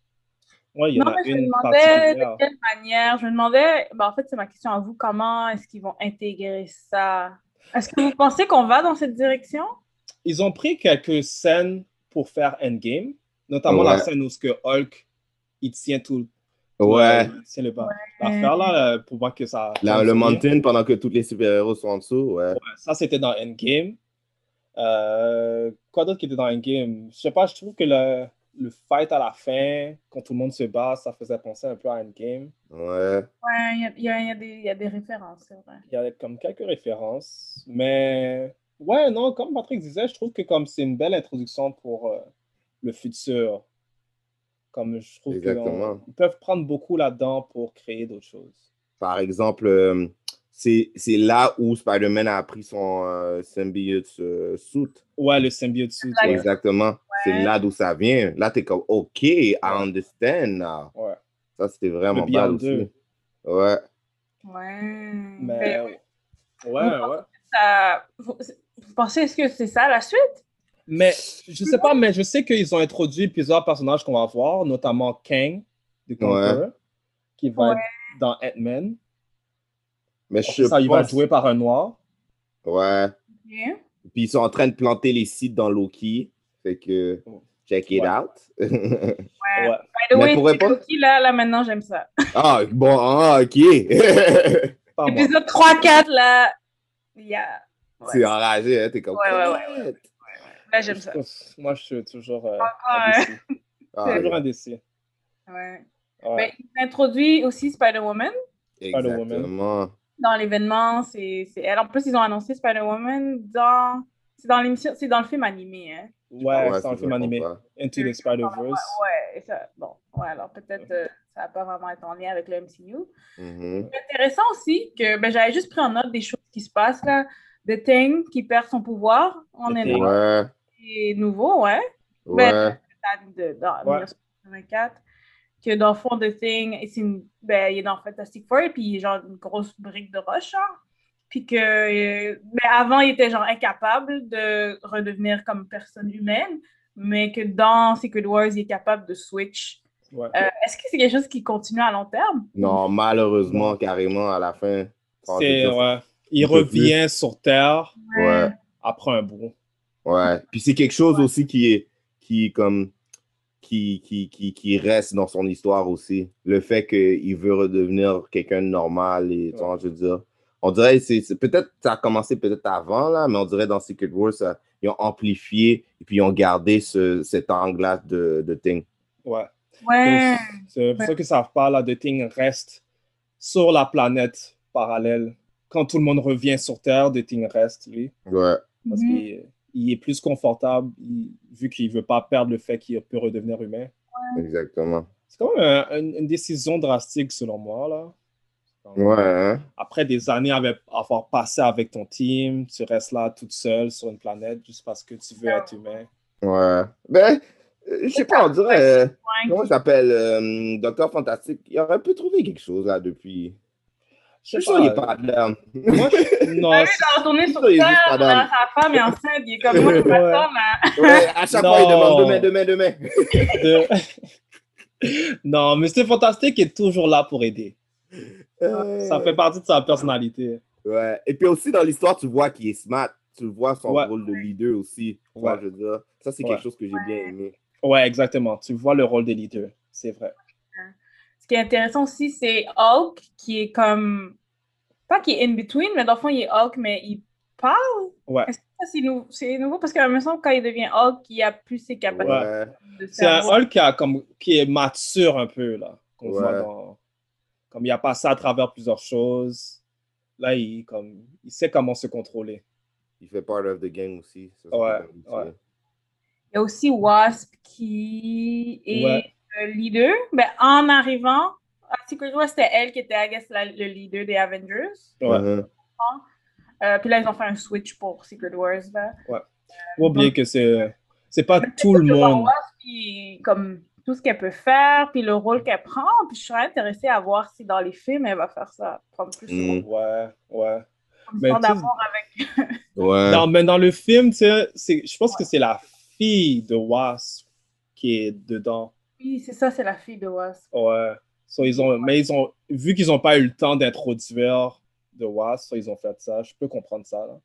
Ouais, il y en Non, a mais je me une demandais de particulière. quelle manière. Je me demandais, ben, en fait, c'est ma question à vous, comment est-ce qu'ils vont intégrer ça? Est-ce que vous pensez qu'on va dans cette direction? Ils ont pris quelques scènes pour faire Endgame, notamment la Ouais. scène où ce que Hulk il tient tout. ouais il tient le bas. L'affaire là, là, pour voir que ça. Là, le mountain pendant que tous les super-héros sont en dessous ouais Ouais, ça, c'était dans Endgame. Euh, quoi d'autre qui était dans Endgame? Je sais pas, je trouve que le, le fight à la fin, quand tout le monde se bat, ça faisait penser un peu à Endgame. ouais Ouais, il y a, il y a- y a des- il y a des références, c'est vrai. Il y avait comme quelques références. Mais ouais, non, comme Patrick disait, je trouve que comme c'est une belle introduction pour euh, le futur. Comme je trouve Exactement. qu'ils peuvent prendre beaucoup là-dedans pour créer d'autres choses. par exemple euh, c'est c'est là où Spider-Man a appris son euh, symbiote euh, suit Ouais, le symbiote suit. Ouais. exactement c'est là d'où ça vient là t'es comme ok I understand now ouais. ça c'était vraiment Beyond aussi 2. ouais Ouais. Mais Ben, ouais, ouais. ça- vous, pensez, est-ce que c'est ça la suite? Mais je sais pas, mais je sais qu'ils ont introduit plusieurs personnages qu'on va voir, notamment Kang de Conqueror, qui va Ouais. être dans Ant-Man. Mais je Ça, il va être pense joué par un noir. ouais Bien. puis ils sont en train de planter les sites dans Loki fait que check it Ouais. out Ouais. Ouais. By the Mais way, pour c'est répondre- Loki, là, là, maintenant, j'aime ça. ah bon ah ok. Épisode 3-4, là, yeah. Ouais. c'est enragé hein, t'es comme Ouais, ouais, ouais, ouais. Là, j'aime ça. Moi, je suis toujours euh, Ah, indécis. Ah, Toujours indécis. Ouais. Ouais. Ben, il introduit aussi Spider-Woman Spider-Woman. exactement dans l'événement. C'est c'est elle. En plus, ils ont annoncé Spider-Woman dans. C'est dans l'émission, c'est dans le film animé, hein. Ouais, Ouais, c'est un c'est film animé. pas. Into the Spider-Verse. Ouais, et ça, bon, ouais, alors peut-être euh, ça va pas vraiment être en lien avec le MCU. Mhm. C'est intéressant aussi que ben, j'avais juste pris en note des choses qui se passent là. The Thing qui perd son pouvoir en Thing. ouais c'est nouveau, ouais. ouais Ben, de, dans Ouais. 1984. Que dans le fond, The Thing, c'est une- ben, il est dans Fantastic Four, puis il est genre une grosse brique de roche, genre. Puis que, euh, ben, avant, il était genre incapable de redevenir comme personne humaine, mais que dans Secret Wars, il est capable de switch. Ouais. Euh, Est-ce que c'est quelque chose qui continue à long terme? Non, malheureusement, carrément, à la fin. C'est, ouais. Il revient sur Terre Ouais, après un bout. ouais. Puis c'est quelque chose aussi qui est, qui est comme, qui, qui, qui, qui reste dans son histoire aussi. Le fait qu'il veut redevenir quelqu'un de normal et, tu vois, je veux dire, on dirait, c'est, peut-être, ça a commencé peut-être avant, là, mais on dirait dans Secret Wars, ça- ils ont amplifié et puis ils ont gardé ce, cet angle-là de, de Thing. Ouais. Ouais. C'est pour ça que ça pas là, The Thing reste sur la planète parallèle. Quand tout le monde revient sur Terre, The Thing reste, lui. Ouais. Parce Mhm. qu'il il est plus confortable il- vu qu'il veut pas perdre le fait qu'il peut redevenir humain. Exactement. C'est quand même un- une, une décision drastique selon moi, là. Ouais, hein? Après des années avec, avoir passé avec ton team, tu restes là toute seule sur une planète juste parce que tu veux être humain. Ouais. Ben, euh, je sais pas, on dirait. euh, comment il s'appelle euh, Docteur Fantastique? Il aurait pu trouver quelque chose là depuis. Je suis sûr qu'il est pas là. Moi, je- non, Ah, il a retourné sur Il là, sa femme est enceinte, il est comme moi, je m'attends, là. Ouais, à chaque Non. fois, il demande demain, demain, demain. de- non, mais c'est fantastique est toujours là pour aider. Euh, Ça fait partie de sa personnalité. Ouais. Et puis aussi, dans l'histoire, tu vois qu'il est smart. Tu vois son Ouais. rôle de leader aussi. Tu vois, Ouais. je veux dire. Ça, c'est Ouais. quelque chose que j'ai bien aimé. Ouais, exactement. Tu vois le rôle des leaders. C'est vrai. Ce qui est intéressant aussi, c'est Hulk qui est comme. Pas qui est in between, mais dans le fond, il est Hulk, mais il parle. Ouais. Est-ce que ça, c'est nou- c'est nouveau? Parce que, me semble, quand il devient Hulk, il a plus ses capacités Ouais. C'est un. Hulk qui, a comme, qui est mature un peu, là. Qu'on Ouais. voit dans. Comme il a passé à travers plusieurs choses. Là, il, comme, il sait comment se contrôler. Il fait part of the gang aussi. Ça, Ouais. Il y a aussi Wasp qui est Ouais. le leader. Ben, en arrivant à Secret Wars, c'était elle qui était, I guess, la- le leader des Avengers. Ouais. Euh, puis là, ils ont fait un switch pour Secret Wars. Là. Faut oublier que c'est, c'est pas tout le monde. Puis comme tout ce qu'elle peut faire, puis le rôle qu'elle prend. Puis je serais intéressée à voir si dans les films, elle va faire ça. Prendre plus Mm. Ouais, ouais. comme Mais avec. Ouais. Non, mais dans le film, tu sais, c'est- je pense que c'est la fille de Wasp qui est dedans. Oui, c'est ça, c'est la fille de Wasp. Ouais. So, ils ont, mais ils ont, vu qu'ils n'ont pas eu le temps d'introduire de Wasp, so, ils ont fait ça. Je peux comprendre ça. Là.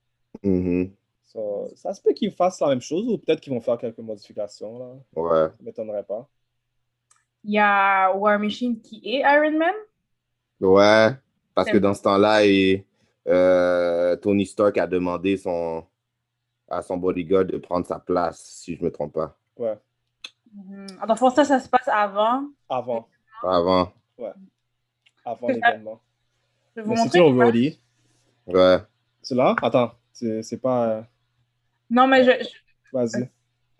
So, ça se peut qu'ils fassent la même chose ou peut-être qu'ils vont faire quelques modifications. Là. Ouais. Ça m'étonnerait pas. Il y a War Machine qui est Iron Man. Ouais. Parce que dans ce temps-là, il- euh, Tony Stark a demandé son, à son bodyguard de prendre sa place, si je ne me trompe pas. Ouais. Dans le fond, ça, ça se passe avant. Avant. Avant. Avant C'est ça. l'événement. Je vais vous Mais c'est montrer. Roddy. Ouais. C'est là? Attends. C'est c'est pas. euh, Non, mais je, je- Vas-y.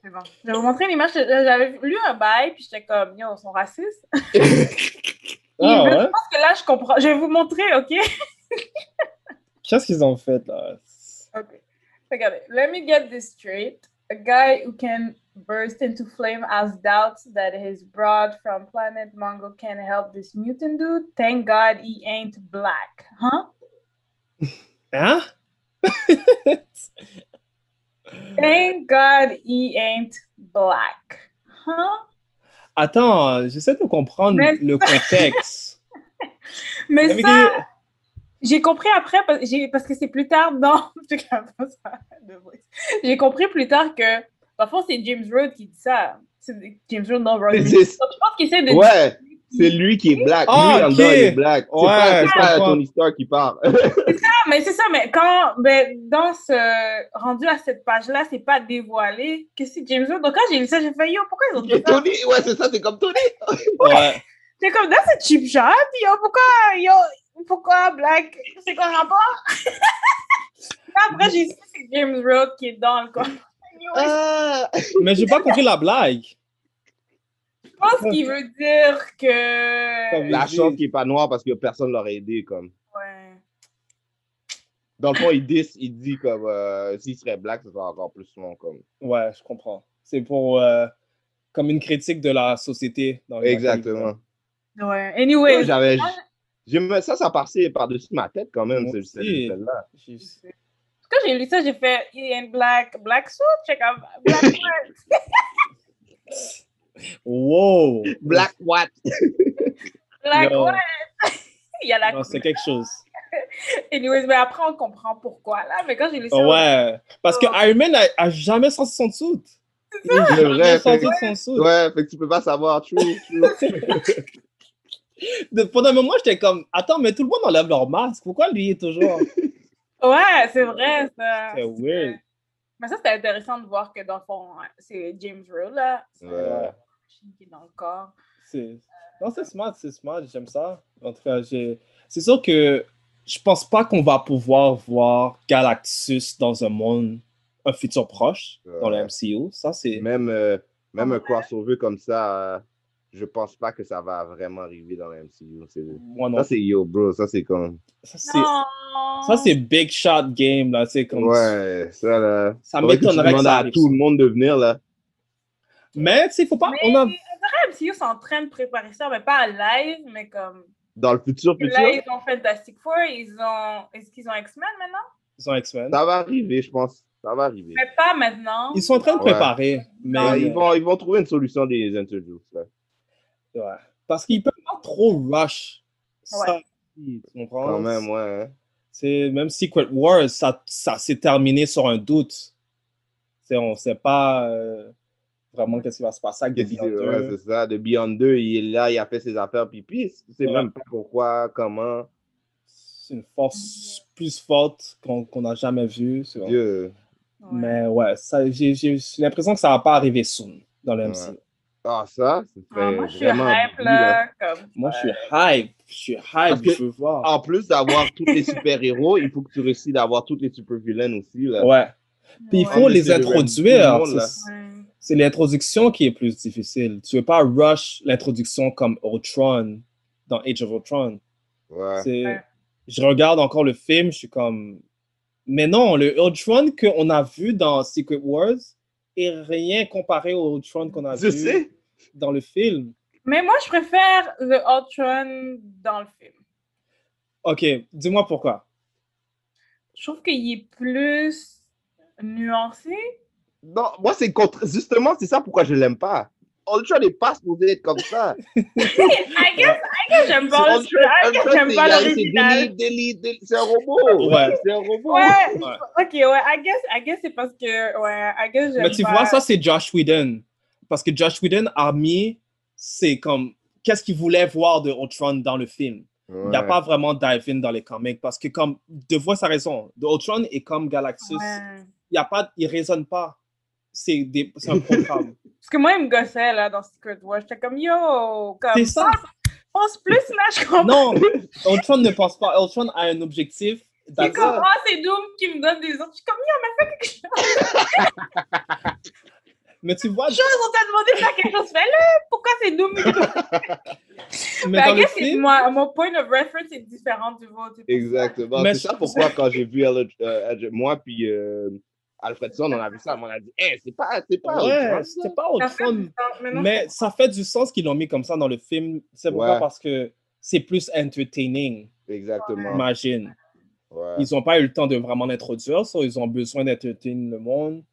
c'est bon. Je vais vous montrer l'image. J'avais lu un bail, puis j'étais comme, yo, ils sont racistes. Ah ouais? Je pense que là, je comprends. Je vais vous montrer, OK? Qu'est-ce qu'ils ont fait là? Okay. Regardez. Let me get this straight. A guy who can burst into flame has doubts that his broad from planet Mongo can help this mutant dude? Thank God he ain't black. Huh? Hein? Thank God he ain't black. Huh? Attends, j'essaie de comprendre Mais- le contexte. Mais ça, j'ai compris après parce, parce que c'est plus tard dans. J'ai compris plus tard que, parfois, c'est James Rhodes qui dit ça. C'est James Rhodes, non, Rhodes. Donc, C'est- je pense qu'il essaie de Ouais. C'est lui qui est black. Ah, lui, en dedans, il est black. C'est Ouais, pas, c'est pas. Tony Stark qui parle. Ah, mais c'est ça, mais quand, ben, dans ce, rendu à cette page-là, c'est pas dévoilé que c'est James Rhodes. Donc, quand j'ai lu ça, j'ai fait, yo, pourquoi ils ont dit ça? Tony, ouais, c'est ça, c'est comme Tony. Ouais. C'est comme, that's a cheap shot, yo, pourquoi, yo, pourquoi Black, c'est quoi le rapport? Après, j'ai su que c'est James Rhodes qui est dans le coin. Ah. Mais j'ai pas compris la blague. Je pense qu'il veut dire que. Comme- La chance qu'il n'est pas noir parce que personne ne l'aurait aidé. Comme. Ouais. Dans le fond, il dit, il dit comme euh, s'il serait black, ce serait encore plus long. Comme. Ouais, je comprends. C'est pour euh, comme une critique de la société. Dans Exactement. Ouais. Anyway, J'avais, ça, ça passait par-dessus ma tête quand même, Moi quand j'ai lu ça, j'ai fait, il black, black suit, check out, black what? Wow! Black what? Black Non. what? Il y a la Non, c'est quelque chose. Anyways, mais après, on comprend pourquoi, là. Mais quand j'ai lu ça, Ouais. Parce que Iron Man a, a jamais sorti son a C'est jamais vrai. fait- de son sous. Ouais, fait que tu peux pas savoir. True, true. Pendant un moment, j'étais comme, attends, mais tout le monde enlève leur masque. Pourquoi lui est toujours? Ouais, c'est vrai, ça. C'est weird. Mais ça, c'était intéressant de voir que, dans le fond, ouais, c'est James Rhodes, là. C'est Ouais. la machine qui est dans le corps. C'est... Non, c'est smart, c'est smart, j'aime ça. En tout cas, j'ai... c'est sûr que je pense pas qu'on va pouvoir voir Galactus dans un monde un futur proche dans le Ouais. MCU. Ça, c'est. Même, euh, même un crossover comme ça, euh, je pense pas que ça va vraiment arriver dans le MCU. C'est- Moi non. Ça, c'est yo, bro. Ça, c'est comme. Ça, c'est. Non. Ça, c'est big shot game, là. C'est comme. Ouais, ça, là. Ça que m'étonnerait que demandes ça à tout le monde de venir, là. Mais, tu sais, faut pas. Mais On a. MCU sont en train de préparer ça, mais pas à live, mais comme. Dans le futur, futur, Là, ils ont Fantastic Four, ils ont. Est-ce qu'ils ont X-Men maintenant? Ils sont X-Men. ça va arriver, je pense. Ça va arriver. Mais pas maintenant. Ils sont en train de Ouais. préparer. Mais. Ils, vont, ils vont trouver une solution des interviews. là. Ouais. Parce qu'ils peuvent pas trop rush. Ça, Ouais. tu comprends? Quand même, ouais. hein. C'est même Secret Wars, ça, ça s'est terminé sur un doute. C'est on sait pas euh, vraiment qu'est-ce qui va se passer avec Beyond que- 2. ouais, c'est ça. De Beyond 2, il est là, il a fait ses affaires, puis puis, c'est Ouais. même pas pourquoi, comment. C'est une force plus forte qu'on qu'on n'a jamais vue. Dieu. Mais ouais, ça, j'ai j'ai- j'ai l'impression que ça va pas arriver soon dans le MCU. Ah, ça, ça Ah, serait moi, je suis vraiment hype, là. Comme, Moi, je suis hype. Je suis hype. que- Je veux voir. En plus d'avoir tous les super-héros, il faut que tu réussisses d'avoir tous les super-vilains aussi. Là. Ouais. Puis il faut Ouais, les c'est le- introduire. C'est-. C'est l'introduction qui est plus difficile. Tu veux pas rush l'introduction comme Ultron dans Age of Ultron. Ouais. C'est-. Je regarde encore le film, je suis comme. Mais non, le Ultron qu'on a vu dans Secret Wars est rien comparé au Ultron qu'on a Je vu sais. Dans le film. Mais moi, je préfère le Ultron dans le film. Ok, dis-moi pourquoi. Je trouve qu'il est plus nuancé. Non, moi, c'est contre... justement, c'est ça pourquoi je l'aime pas. Ultron n'est pas supposé être comme ça. I guess, I guess j'aime pas, pas l'original. C'est un robot. Ouais. C'est un robot. Ouais, Ouais. ok, ouais, I guess, I guess c'est parce que, ouais, I guess j'aime Mais tu pas. vois, ça, c'est Josh Whedon. Parce que Josh Whedon a mis. C'est comme. Qu'est-ce qu'il voulait voir de Ultron dans le film? Il n'a Ouais. pas vraiment dive in dans les comics parce que, comme, de voir sa raison, The Ultron est comme Galactus. Ouais. Il y a pas, il résonne pas. C'est des- c'est un programme. Parce que moi, il me gossait, là, dans Secret Wars. J'étais comme, yo, comme, C'est ça. pense plus, là, je comprends. Non, Ultron ne pense pas. Ultron a un objectif. C'est That's comme, ah, c'est Doom qui me donne des ordres. Je suis comme, yo, mais fais quelque chose. Mais tu vois, Chose, on t'a demandé de faire quelque chose. Fais-le. Pourquoi c'est Doom? mais Mais dans I le guess c'est film, moi, mon point of reference est différent du vôtre. c'est ça. Exactement. Mais C'est ça pourquoi, quand j'ai vu Ella- euh, moi puis euh, Alfredson, on a vu ça, on a dit, hey, c'est pas, c'est pas ouais, ça. c'était pas Ça du sens, mais ça fait du sens qu'ils l'ont mis comme ça dans le film. C'est pourquoi? Ouais. parce que c'est plus entertaining, Exactement. imagine. Ouais. Ils n'ont pas eu le temps de vraiment l'introduire, so ils ont besoin d'entertainer le monde.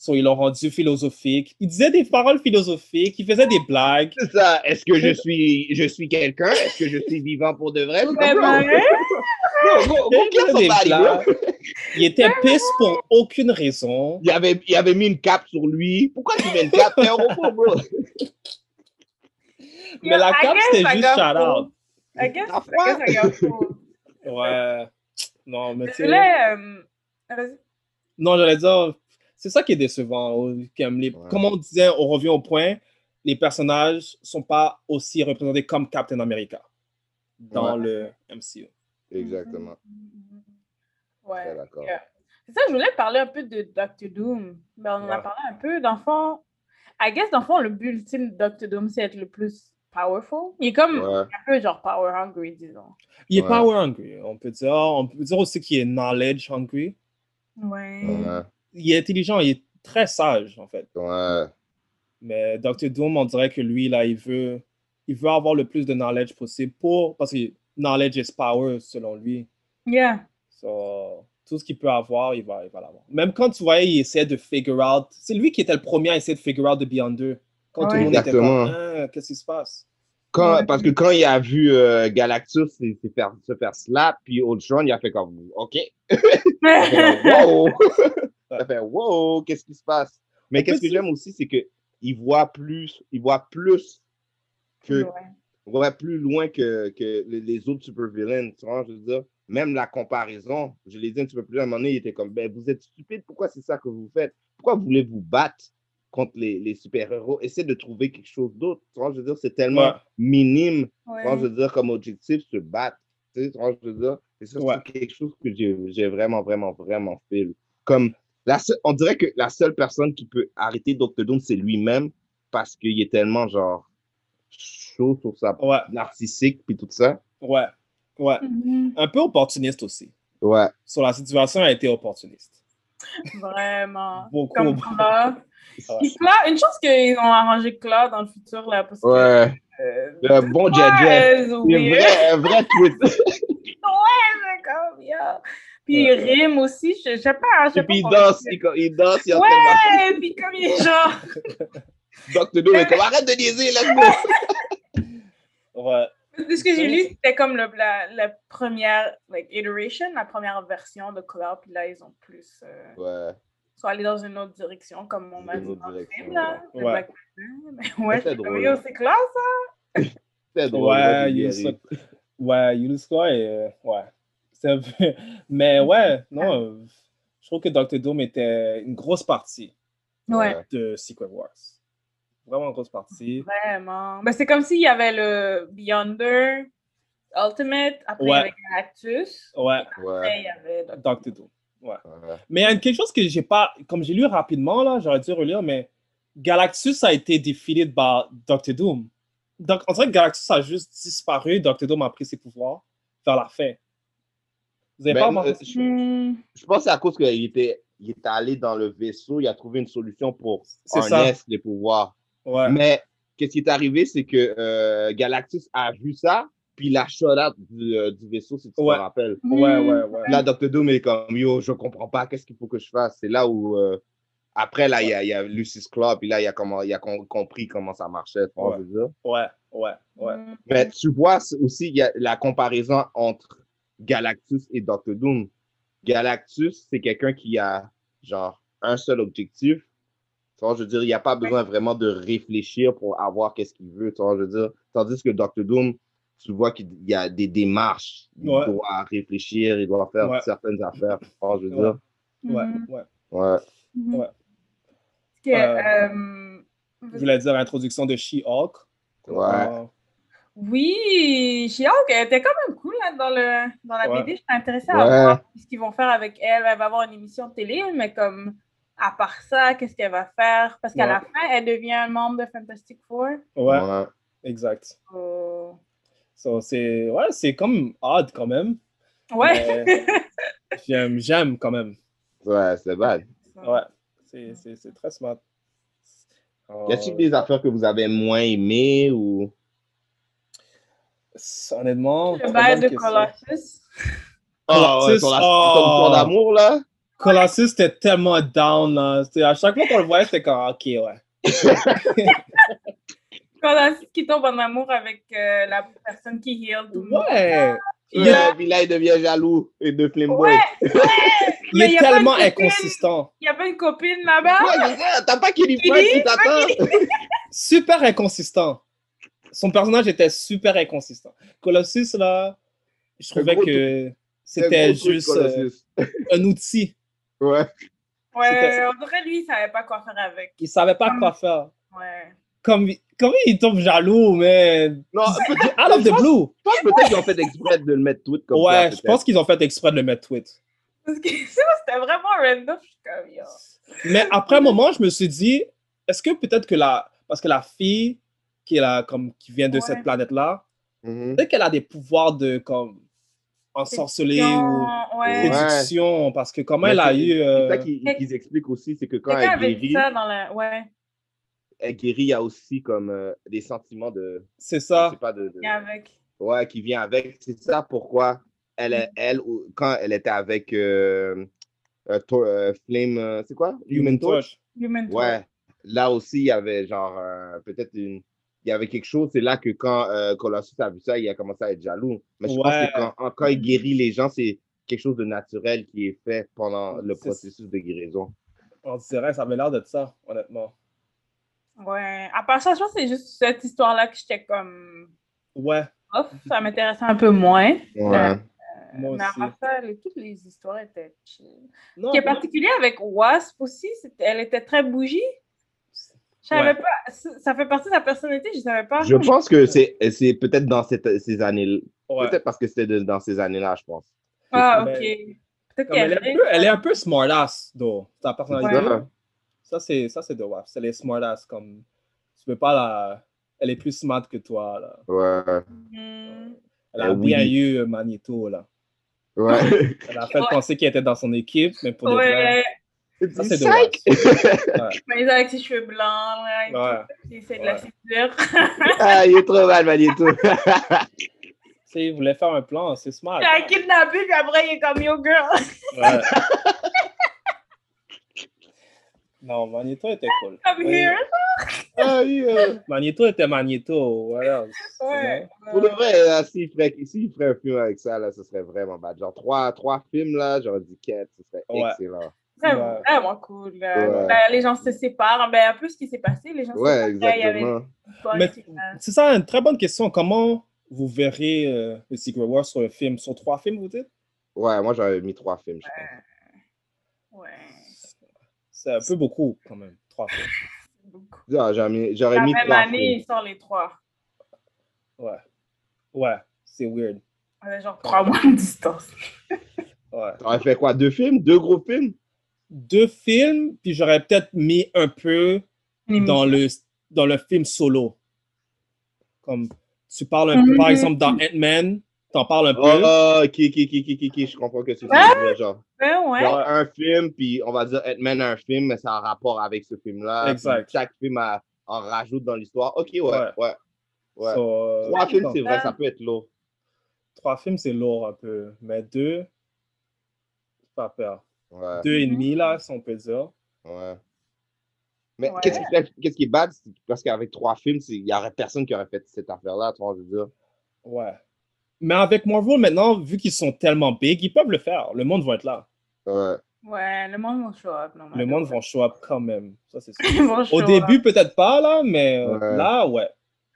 So ils l'ont rendu philosophique. Il disait des paroles philosophiques, il faisait des blagues. C'est ça. Est-ce que je suis, je suis quelqu'un? Est-ce que je suis vivant pour de vrai? Il était pisse pour aucune raison. Il avait, il avait mis une cape sur lui. Pourquoi tu mets une cape? T'es un robot, bro. Mais la I cape, guess c'était I juste got shout-out. fooled. I guess, I guess I got fooled. Ouais. Non, mais tu sais- Là, euh. Non, j'allais dire, c'est ça qui est décevant. euh, Comme, les, Ouais. comme on disait, on revient au point, les personnages sont pas aussi représentés comme Captain America dans Ouais. le MCU. Exactement. Ouais. Très d'accord. Yeah. C'est ça, je voulais parler un peu de Doctor Doom. Ben, on en a parlé un peu. Dans le fond, I guess, dans le fond, le but ultime de Doctor Doom, c'est être le plus powerful. Il est comme Ouais. un peu genre power hungry, disons. Il est Ouais. power hungry, on peut dire. On peut dire aussi qu'il est knowledge hungry. Ouais. Il est intelligent, il est très sage, en fait. Ouais. Mais Dr. Doom, on dirait que lui, là, il veut, il veut avoir le plus de knowledge possible pour, parce que knowledge is power, selon lui. Yeah. So, tout ce qu'il peut avoir, il va, il va l'avoir. Même quand tu voyais, il essaie de figure out. C'est lui qui était le premier à essayer de figure out de Beyond 2. Quand tout le monde était Exactement. comme, Ah, qu'est-ce qui se passe? Quand, Ouais. Parce que quand il a vu euh, Galactus se, se faire, se faire slap, puis Ultron, il a fait comme, OK. Wow! Il a fait, wow, qu'est-ce qui se passe? Mais qu'est-ce que j'aime aussi, c'est que il voit plus, il voit plus que, Ouais. ouais, plus loin que, que les, autres super villains, tu vois, je veux dire? Même la comparaison, je l'ai dit un petit peu plus à un moment donné, il était comme, ben, vous êtes stupide, pourquoi c'est ça que vous faites? Pourquoi vous voulez vous battre contre les, les super-héros? Essayez de trouver quelque chose d'autre, tu vois, je veux dire, c'est tellement Ouais. minime Ouais. tu vois, je veux dire, comme objectif, se battre. Tu sais, tu vois, je veux dire, et ça, Ouais. c'est quelque chose que j'ai j'ai vraiment, vraiment, vraiment fait. Comme La seule- on dirait que la seule personne qui peut arrêter Dr. Doom, c'est lui-même parce qu'il est tellement, genre, chaud sur sa Ouais, narcissique puis tout ça. ouais, ouais. Mhm. Un peu opportuniste aussi. Ouais. Sur la situation, elle a été opportuniste. Vraiment. Beaucoup. Comme Claude. Ouais. Puis Claude, une chance qu'ils ont arrangé Claude dans le futur, là, parce que... Ouais. euh, Le bon ouais, weird. vrai, un vrai tweet. Ouais, mais comme, yeah. Puis il rime aussi, je je sais pas. je sais Et puis il danse, il, il danse, il Ouais, puis comme il est genre... Dr. Doom est comme arrête de niaiser, go. Ouais, De ce que j'ai lu, c'était comme le- la, la première like, iteration, la première version de Cloud, puis là, ils ont plus... euh, Ouais. sont allés dans une autre direction, comme on m'a Une dit autre dans le film, là. ouais. Ouais. Black Panther. Mais ouais, C'est drôle. c'est classe, ça. C'est drôle. ouais, moi, il Uniscore ouais. C'est un peu- Mais ouais, non, euh, je trouve que Dr. Doom était une grosse partie Ouais, de Secret Wars. Vraiment une grosse partie. vraiment. Ben, c'est comme s'il y avait le Beyonder, Ultimate, après il y avait Galactus, Ouais, après Ouais. il y avait... Dr. Dr. Doom. Ouais. ouais. Mais il y a quelque chose que j'ai pas. Comme j'ai lu rapidement, là, j'aurais dû relire, mais Galactus a été defeated par Dr. Doom. Donc, on dirait que Galactus a juste disparu. Dr. Doom a pris ses pouvoirs vers la fin. Vous Ben, pas remarqué euh, je, je pense que c'est à cause qu'il était, il est allé dans le vaisseau, il a trouvé une solution pour ça. harness les pouvoirs. Ouais. Mais qu'est-ce qui est arrivé, c'est que euh, Galactus a vu ça, puis il a shot out du, euh, du vaisseau, si tu Ouais. te rappelles. Ouais, ouais, ouais. Là, Dr. Doom est comme, yo, je comprends pas, qu'est-ce qu'il faut que je fasse? C'est là où, euh, après, là, il y a, y Lucis Club, puis là, il a, comment, il a com- compris comment ça marchait, Ouais. Ouais, ouais, ouais. Mais tu vois aussi, y a la comparaison entre Galactus et Dr. Doom. Galactus, c'est quelqu'un qui a, genre, un seul objectif. Tu vois, je veux dire, il n'y a pas besoin vraiment de réfléchir pour avoir qu'est-ce qu'il veut, tu vois, je veux dire. Tandis que Dr. Doom, tu vois qu'il y a des démarches. Il Ouais. doit réfléchir, il doit faire Ouais. certaines affaires, tu vois, je veux Ouais. dire. Ouais, ouais. Ouais. Mhm. Ouais. Parce que, Euh, euh, Je voulais dire l'introduction de She-Hulk. Ouais. Euh, Oui, She-Hulk, elle était quand même cool là, dans, le, dans la Ouais. BD. Je suis intéressée Ouais. à voir ce qu'ils vont faire avec elle. Elle va avoir une émission de télé, mais comme à part ça, qu'est-ce qu'elle va faire? Parce qu'à Ouais. la fin, elle devient un membre de Fantastic Four. ouais, Ouais. exact. Euh, So, c'est ouais, c'est comme odd quand même. Ouais. J'aime, j'aime quand même. Ouais, c'est bad. Ouais, c'est, c'est, c'est très smart. Y a-t-il des affaires que vous avez moins aimées ou? Honnêtement, Le bail de. Colossus. Ah, ouais, la oh. d'amour, là? Colossus était tellement down. Là. À chaque fois qu'on le voyait, c'était comme OK, ouais. Colossus qui tombe en amour avec euh, la personne qui heal tout le monde. Ouais. Il Ouais, est, puis là, il devient jaloux et de Flimboy. Ouais, il Mais est y a pas tellement inconsistant. Il y avait une copine là-bas? Ouais, t'as pas Kelly Kelly, Price qui pas t'attend? Super inconsistant. Son personnage était super inconsistant. Colossus, là, je trouvais que c'était juste euh, un outil. Ouais. Ouais, on dirait lui, il savait pas quoi faire avec. Il savait pas quoi faire. Ouais. Comme, comment il tombe jaloux, mais Non, out of the blue. je pense peut-être qu'ils ont fait exprès de le mettre tweet comme ça. Ouais, je pense qu'ils ont fait exprès de le mettre tweet. Parce que c'était vraiment random. Je suis comme, yo. Mais après un moment, je me suis dit, est-ce que peut-être que la. Parce que la fille qui, est là, comme, qui vient de Ouais. cette planète-là, Mhm. peut-être qu'elle a des pouvoirs de comme ensorceler ou Ouais. Ouais. séduction, parce que comment Mais elle a c'est- eu. C'est euh, ça qu'ils qu'ils expliquent aussi, c'est que quand elle guérit, ça dans la. Ouais. elle guérit, il y a aussi comme euh, des sentiments de. C'est Je ça. sais pas, de, de- Bien avec. Ouais, qui vient avec. C'est ça pourquoi elle, est- elle, ou- quand elle était avec euh, euh, Tor- euh, Flame, c'est quoi? Human Torch? Human Torch. Ouais, là aussi, il y avait genre euh, peut-être une. Il y avait quelque chose, c'est là que quand euh, Colossus a vu ça, il a commencé à être jaloux. Mais je Ouais. pense que quand, quand il guérit les gens, c'est quelque chose de naturel qui est fait pendant le processus de guérison. On dirait, ça avait l'air de ça, honnêtement. Ouais. À part ça, je pense que c'est juste cette histoire-là que j'étais comme. Ouais, Off. Ça m'intéressait un peu moins. Ouais. Euh, moi mais à aussi. part ça, les- toutes les histoires étaient chill. Non, Ce qui est particulier avec Wasp aussi, elle était très bougie. Je savais Ouais. pas. ça- fait partie de sa personnalité, je savais pas. Je pense que c'est c'est peut-être dans cette, ces années Ouais. Peut-être parce que c'était de- dans ces années-là, je pense. Ah, ok. Peut-être elle, est un peu, elle est un peu smartass, though, sa personnalité. Ouais. Ça, c'est ça, c'est de WAF. C'est les smartass. Comme, tu peux pas la. Elle est plus smart que toi, là. Ouais. Hmm. Elle a Euh, bien oui. eu euh, Magneto, là. Ouais. Elle a fait Ouais. penser qu'il était dans son équipe, mais pour de vrai. Ouais, Ça, c'est. Ouais. mais avec ses cheveux blancs, là. Il essaie de la séduire. ah, il est trop mal, Magneto. Tu sais, il voulait faire un plan, c'est smart. Il a kidnappé, puis après, il est comme Yo girl. Ouais. non, Magneto était cool. I'm here. ah, oui, euh, Magneto était Magneto. Voilà. Ouais. Pour de vrai, là, s'il ferait, s'il ferait un film avec ça, là, ce serait vraiment bad. Genre, trois, trois films, là, j'aurais dit quête, ce serait Ouais. excellent. Vraiment, Ouais. vraiment cool. Ouais. Ben, les gens se séparent. Ben, un peu ce qui s'est passé. Les gens se Ouais, avait exactement. a- c'est ça, une très bonne question. Comment vous verrez euh, le Secret War sur un film? Sur trois films, vous dites? Ouais, moi, j'aurais mis trois films, je pense. Ouais. C'est un peu beaucoup, quand même. Trois films. beaucoup. Ah, J'aurais mis, La mis même trois année, films. il sort les trois. Ouais. Ouais, c'est weird. Avec genre trois mois de distance. Ouais. T'aurais fait quoi? Deux films? Deux gros films? Deux films, puis j'aurais peut-être mis un peu dans le, dans le film solo. Comme tu parles un peu, par Mhm. exemple, dans Ant-Man, t'en parles un Oh, peu. oh, ok, ok, ok, ok, ok, je comprends que c'est Ah! ça. Genre, Ouais, ouais. genre un film, puis on va dire Ant-Man a un film, mais ça a un rapport avec ce film-là. Exact. Chaque film a- en rajoute dans l'histoire. Ok, ouais, Ouais. ouais. ouais. So, euh, Trois films, c'est vrai, ça peut être lourd. Trois films, c'est lourd un peu. Mais deux, pas peur. Ouais, Deux et demi, là, si on peut dire. ouais. Mais Ouais. qu'est-ce qui, qui est bad? c'est Parce qu'avec trois films, il n'y aurait personne qui aurait fait cette affaire-là, tu vois, je veux dire. Ouais. Mais avec Marvel, maintenant, vu qu'ils sont tellement big, ils peuvent le faire. Le monde va être là. Ouais. Ouais, le monde va show up. Le monde va show up quand même. Ça, c'est sûr. Ils vont show Au début, peut-être pas, là, mais euh, Ouais. là, ouais.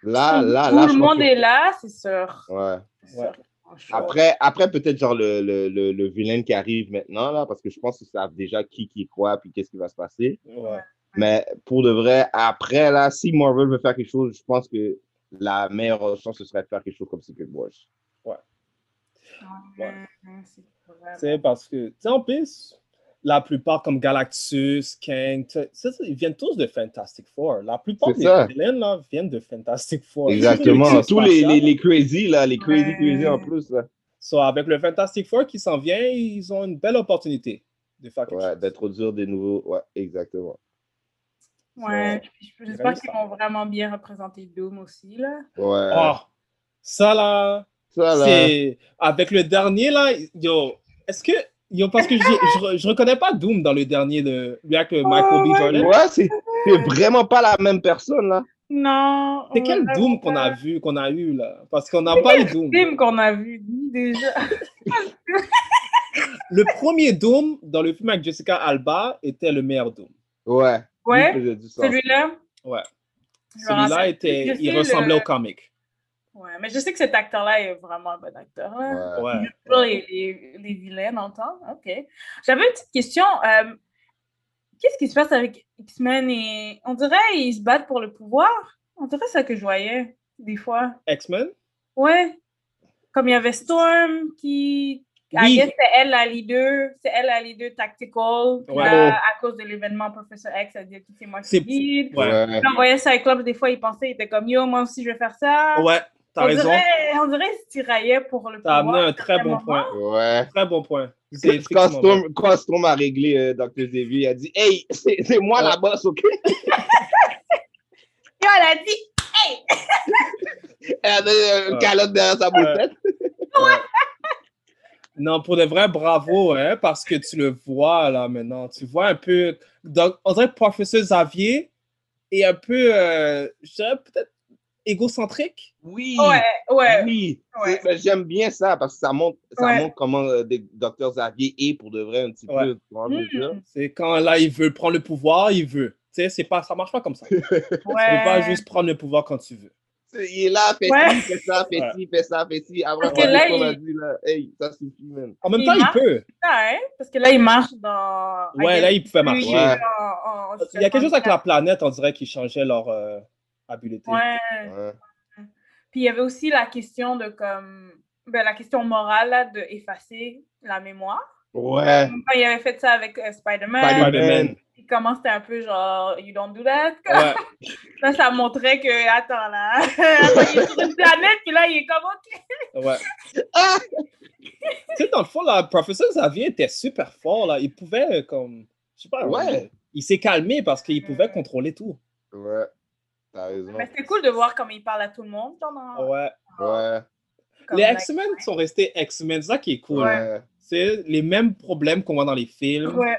Là, là, Tout là, le je pense monde que- est là, c'est sûr. Ouais. C'est sûr up. Après, après peut-être genre le, le, le, le vilain qui arrive maintenant, là, parce que je pense qu'ils savent déjà qui qui quoi, puis qu'est-ce qui va se passer. ouais. Mais pour de vrai, après, là, si Marvel veut faire quelque chose, je pense que la meilleure chance, ce serait de faire quelque chose comme Secret Wars. Ouais, Ouais. c'est vraiment- Tu sais, parce que, tu sais, en plus, la plupart comme Galactus, Kang, ça, ça, ils viennent tous de Fantastic Four. La plupart des villains, là, viennent de Fantastic Four. Exactement. Tous les, spatial. les, les crazy, là, les crazy, Ouais. crazy en plus, là. So, avec le Fantastic Four qui s'en vient, ils ont une belle opportunité de faire quelque Ouais, d'introduire des nouveaux. Ouais, exactement. Ouais, So, puis j'espère qu'ils vont vraiment bien représenter Doom aussi, là. Ouais. Oh, ça là, ça, là. c'est avec le dernier là, yo, est-ce que yo parce que je, je reconnais pas Doom dans le dernier de lui avec le Michael B. ouais. Jordan. Ouais, c'est c'est vraiment pas la même personne, là. Non. C'est quel Doom qu'on a vu, qu'on a eu là? Parce qu'on n'a pas eu Doom. film qu'on a vu déjà? Le premier Doom dans le film avec Jessica Alba était le meilleur Doom. Ouais. Ouais, celui-là? Ouais. Celui-là était, il ressemblait le- au comic. Ouais, mais je sais que cet acteur-là est vraiment un bon acteur. Là. Ouais. Ouais. Toujours les, les, les vilains dans le temps. OK. J'avais une petite question. euh, Qu'est-ce qui se passe avec X-Men et. On dirait qu'ils se battent pour le pouvoir? On dirait ça que je voyais, des fois. X-Men? Ouais. Comme il y avait Storm qui. Oui. c'est elle la leader. C'est elle la leader tactical. Ouais. là, à cause de l'événement Professor X, elle dit que c'est moi qui C'est- lead. Ouais. Puis on voyait Cyclops, des fois, il pensait, il était comme yo, moi aussi je vais faire ça. Ouais, t'as raison. Dirait, on dirait qu'il se tiraillait pour le T'as amené un très bon point. Ouais. Très bon point. C'est quand Storm a réglé euh, Dr. Xavier, il a dit Hey, c'est c'est moi la boss, ok? Yo, elle a dit, Elle a donné une Ouais. calotte derrière sa Ouais. bouffette. Non, pour de vrai, bravo, hein, parce que tu le vois là maintenant. Tu vois un peu. Donc, on dirait que Professeur Xavier est un peu, euh, je dirais peut-être égocentrique? Oui. ouais, ouais. Oui. Ouais. Ben, J'aime bien ça parce que ça montre, ça Ouais. montre comment euh, des- Dr. Xavier est pour de vrai un petit Ouais. peu. tu vois, je veux dire. Mm. C'est quand là, il veut prendre le pouvoir, il veut. Tu sais, c'est pas, ça marche pas comme ça. Tu peux pas juste prendre le pouvoir quand tu veux. Il est là, fait Ouais. ci, fait ça, fait ci, fait ça, fait ci. Après, Parce que là, a dit, là, hey, ça suffit, man. En même Il temps, il peut. Ouais, parce que là, il marche dans. Ouais, là, il pouvait marcher. Ouais. En- en- en Il y a quelque chose avec la planète, on dirait, qui changeait leur euh, habileté. Ouais. Ouais. Puis il y avait aussi la question de comme. Ben, la question morale là, de effacer la mémoire. Ouais. Quand il avait fait ça avec euh, Spider-Man, Spider-Man. comment c'était un peu genre, you don't do that? Ouais. Là, ça montrait que, attends là, attends, il est sur une planète, puis là, il est comme, ok. Ouais. Ah! tu sais, dans le fond, là, professeur Xavier était super fort, là. Il pouvait, euh, comme, je sais pas, Ouais. il s'est calmé parce qu'il pouvait contrôler tout. Ouais. T'as raison. Mais c'était cool de voir comment il parle à tout le monde. Dans- Ouais. Ouais. comme Les X-Men sont restés X-Men, c'est ça qui est cool. Ouais. C'est les mêmes problèmes qu'on voit dans les films. Ouais.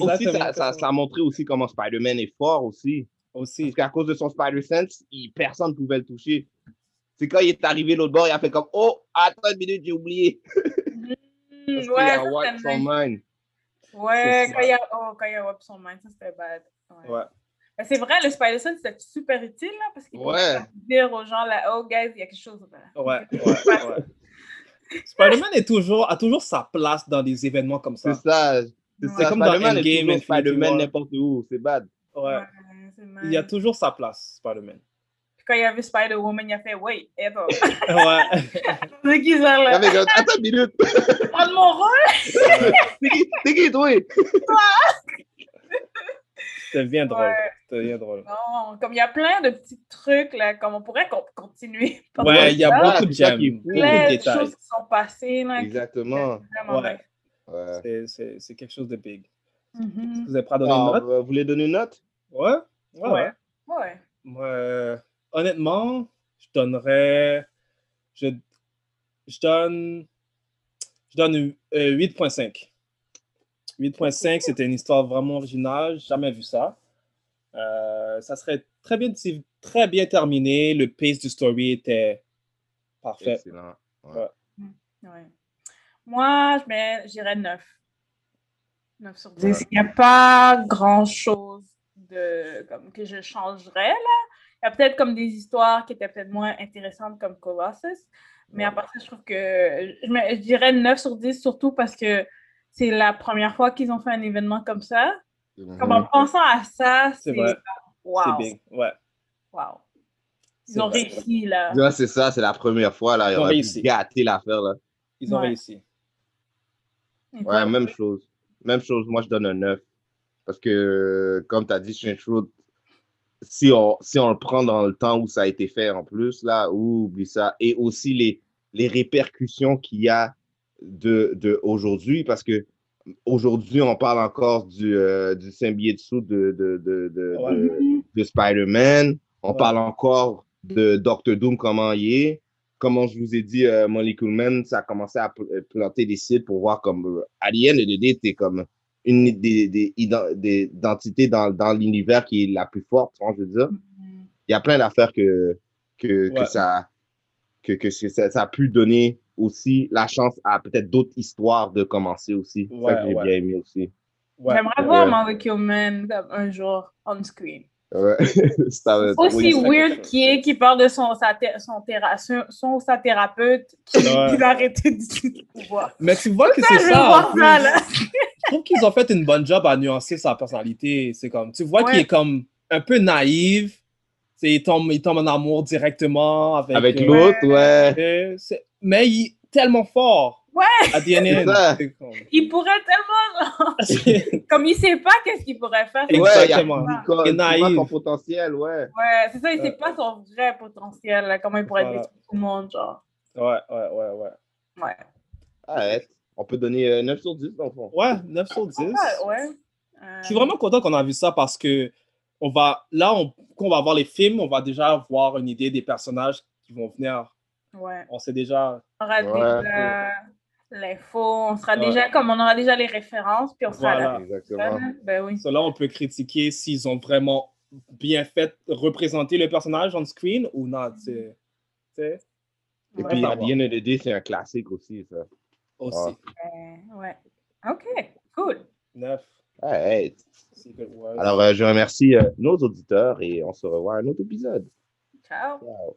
aussi, ça, ça, comme ça a montré aussi comment Spider-Man est fort aussi. Aussi. Parce qu'à cause de son Spider-Sense, il- personne ne pouvait le toucher. C'est quand il est arrivé l'autre bord, il a fait comme Oh, attends une minute, j'ai oublié. Parce qu'il ouais, a wipe c'était son mind. Ouais, C'est quand il a, oh, quand il a son mind, ça c'était bad. Ouais. Ouais. Mais c'est vrai, le Spider-Sense, c'était super utile, là, parce qu'il Ouais. dire aux gens, là, oh, guys, il y a quelque chose. Là. Ouais, ouais, ouais. Spider-Man est toujours, a toujours sa place dans des événements comme ça. C'est ça. C'est comme dans Spider-Man est Endgame, Spider-Man n'importe où. C'est bad. Ouais. Il y a toujours sa place, Spider-Man. Puis quand il y avait Spider-Woman, il a fait, wait, attends. Ouais. c'est qui ça, là? comme, Attends une minute. Prendre mon rôle? C'est qui, c'est qui, toi? C'était bien drôle. Ouais. Drôle. Non, comme il y a plein de petits trucs, là, comme on pourrait con- continuer. Ouais, il y a Plein beaucoup de ça qui beaucoup de de détails. choses qui sont passées, là. Exactement. Vraiment Ouais. Ouais. C'est- quelque chose de big. Mhm. Vous pas donné une Alors, note? euh, vous voulez donner une note? Ouais. Ouais. Ouais. Euh, honnêtement, je donnerais. Je, je donne. Je donne euh, 8.5. 8.5, c'était une histoire vraiment originale. Jamais vu ça. Euh, ça serait très bien, très bien terminé. Le pace du story était parfait. Excellent. Ouais. Ouais. Ouais. Moi, je mets, je dirais 9. 9 sur 10. Il n'y a pas grand-chose de, comme, que je changerais, là. Il y a peut-être comme des histoires qui étaient peut-être moins intéressantes comme Colossus. Mais à part ça, je trouve que je, mets- je dirais 9 sur 10, surtout parce que c'est la première fois qu'ils ont fait un événement comme ça. Comme en pensant à ça, C'est wow. C'est big. Ouais. wow. Ils C'est ont vrai. réussi, là. Ouais, c'est ça, c'est la première fois. Là. Ils Ils ont réussi. gâté l'affaire. Là. Ils ont Ouais. réussi. Ouais, même chose. Même chose, moi je donne un 9. Parce que, comme tu as dit, Strange Fruit, si on, si on le prend dans le temps où ça a été fait en plus, là, oublie ça. Et aussi les, les répercussions qu'il y a de, de aujourd'hui, parce que aujourd'hui, on parle encore du, euh, du symbiote de, de, de, de, Ouais. de, de Spider-Man. On Ouais. parle encore de Doctor Doom, comment il est. Comme je vous ai dit, euh, Molecule Man, ça a commencé à euh, planter des sites pour voir comme euh, of the day, t'es comme une des, des, des identités dans, dans l'univers qui est la plus forte, hein, je veux dire. Mhm. Il y a plein d'affaires que, que, que ça que, que ça, ça a pu donner aussi la chance à peut-être d'autres histoires de commencer aussi. C'est Ouais, ça que j'ai ouais. bien aimé aussi. Ouais. J'aimerais voir Ouais. Molecule Man comme un jour on screen. Ouais. Ça va être- Aussi oui, weird qui est qui parle de son, sa, thé- son, théra- son, son- sa thérapeute qui, Ouais. qui arrêter d'utiliser le pouvoir. Mais tu vois que Ça, c'est ça. plus. ça, là. Je trouve qu'ils ont fait une bonne job à nuancer sa personnalité. C'est comme, tu vois qu'il est comme un peu naïf. C'est- Il tombe, il tombe en amour directement avec, Avec euh, l'autre, ouais. euh, mais il est tellement fort. Ouais. À comme- Il pourrait tellement, comme il sait pas qu'est-ce qu'il pourrait faire. Ouais, il Exactement. il Il est voit son naïf. potentiel, ouais. Ouais, c'est ça, il Ouais. sait pas son vrai potentiel, là, comment il pourrait Voilà. détruire tout le monde, genre. Ouais, ouais, ouais, ouais. Ouais. Arrête. On peut donner euh, 9 sur 10 dans le fond. Ouais, 9 sur 10. Ouais, ouais. Euh, Je suis vraiment content qu'on a vu ça parce que on va, là, on, quand on va voir les films, on va déjà avoir une idée des personnages qui vont venir. Ouais. On sait déjà. On aura Ouais. déjà l'info, on sera Ouais. déjà, comme on aura déjà les références, puis on sera Voilà. là. Exactement. Ben oui. Là, on peut critiquer s'ils ont vraiment bien fait représenter le personnage on screen ou non. Et puis, à the end of the day, c'est un classique aussi, ça. aussi. Euh, ouais. OK, cool. 9. Arrête. Secret Wars. Alors, euh, je remercie euh, nos auditeurs et on se revoit à un autre épisode. Ciao. Ciao.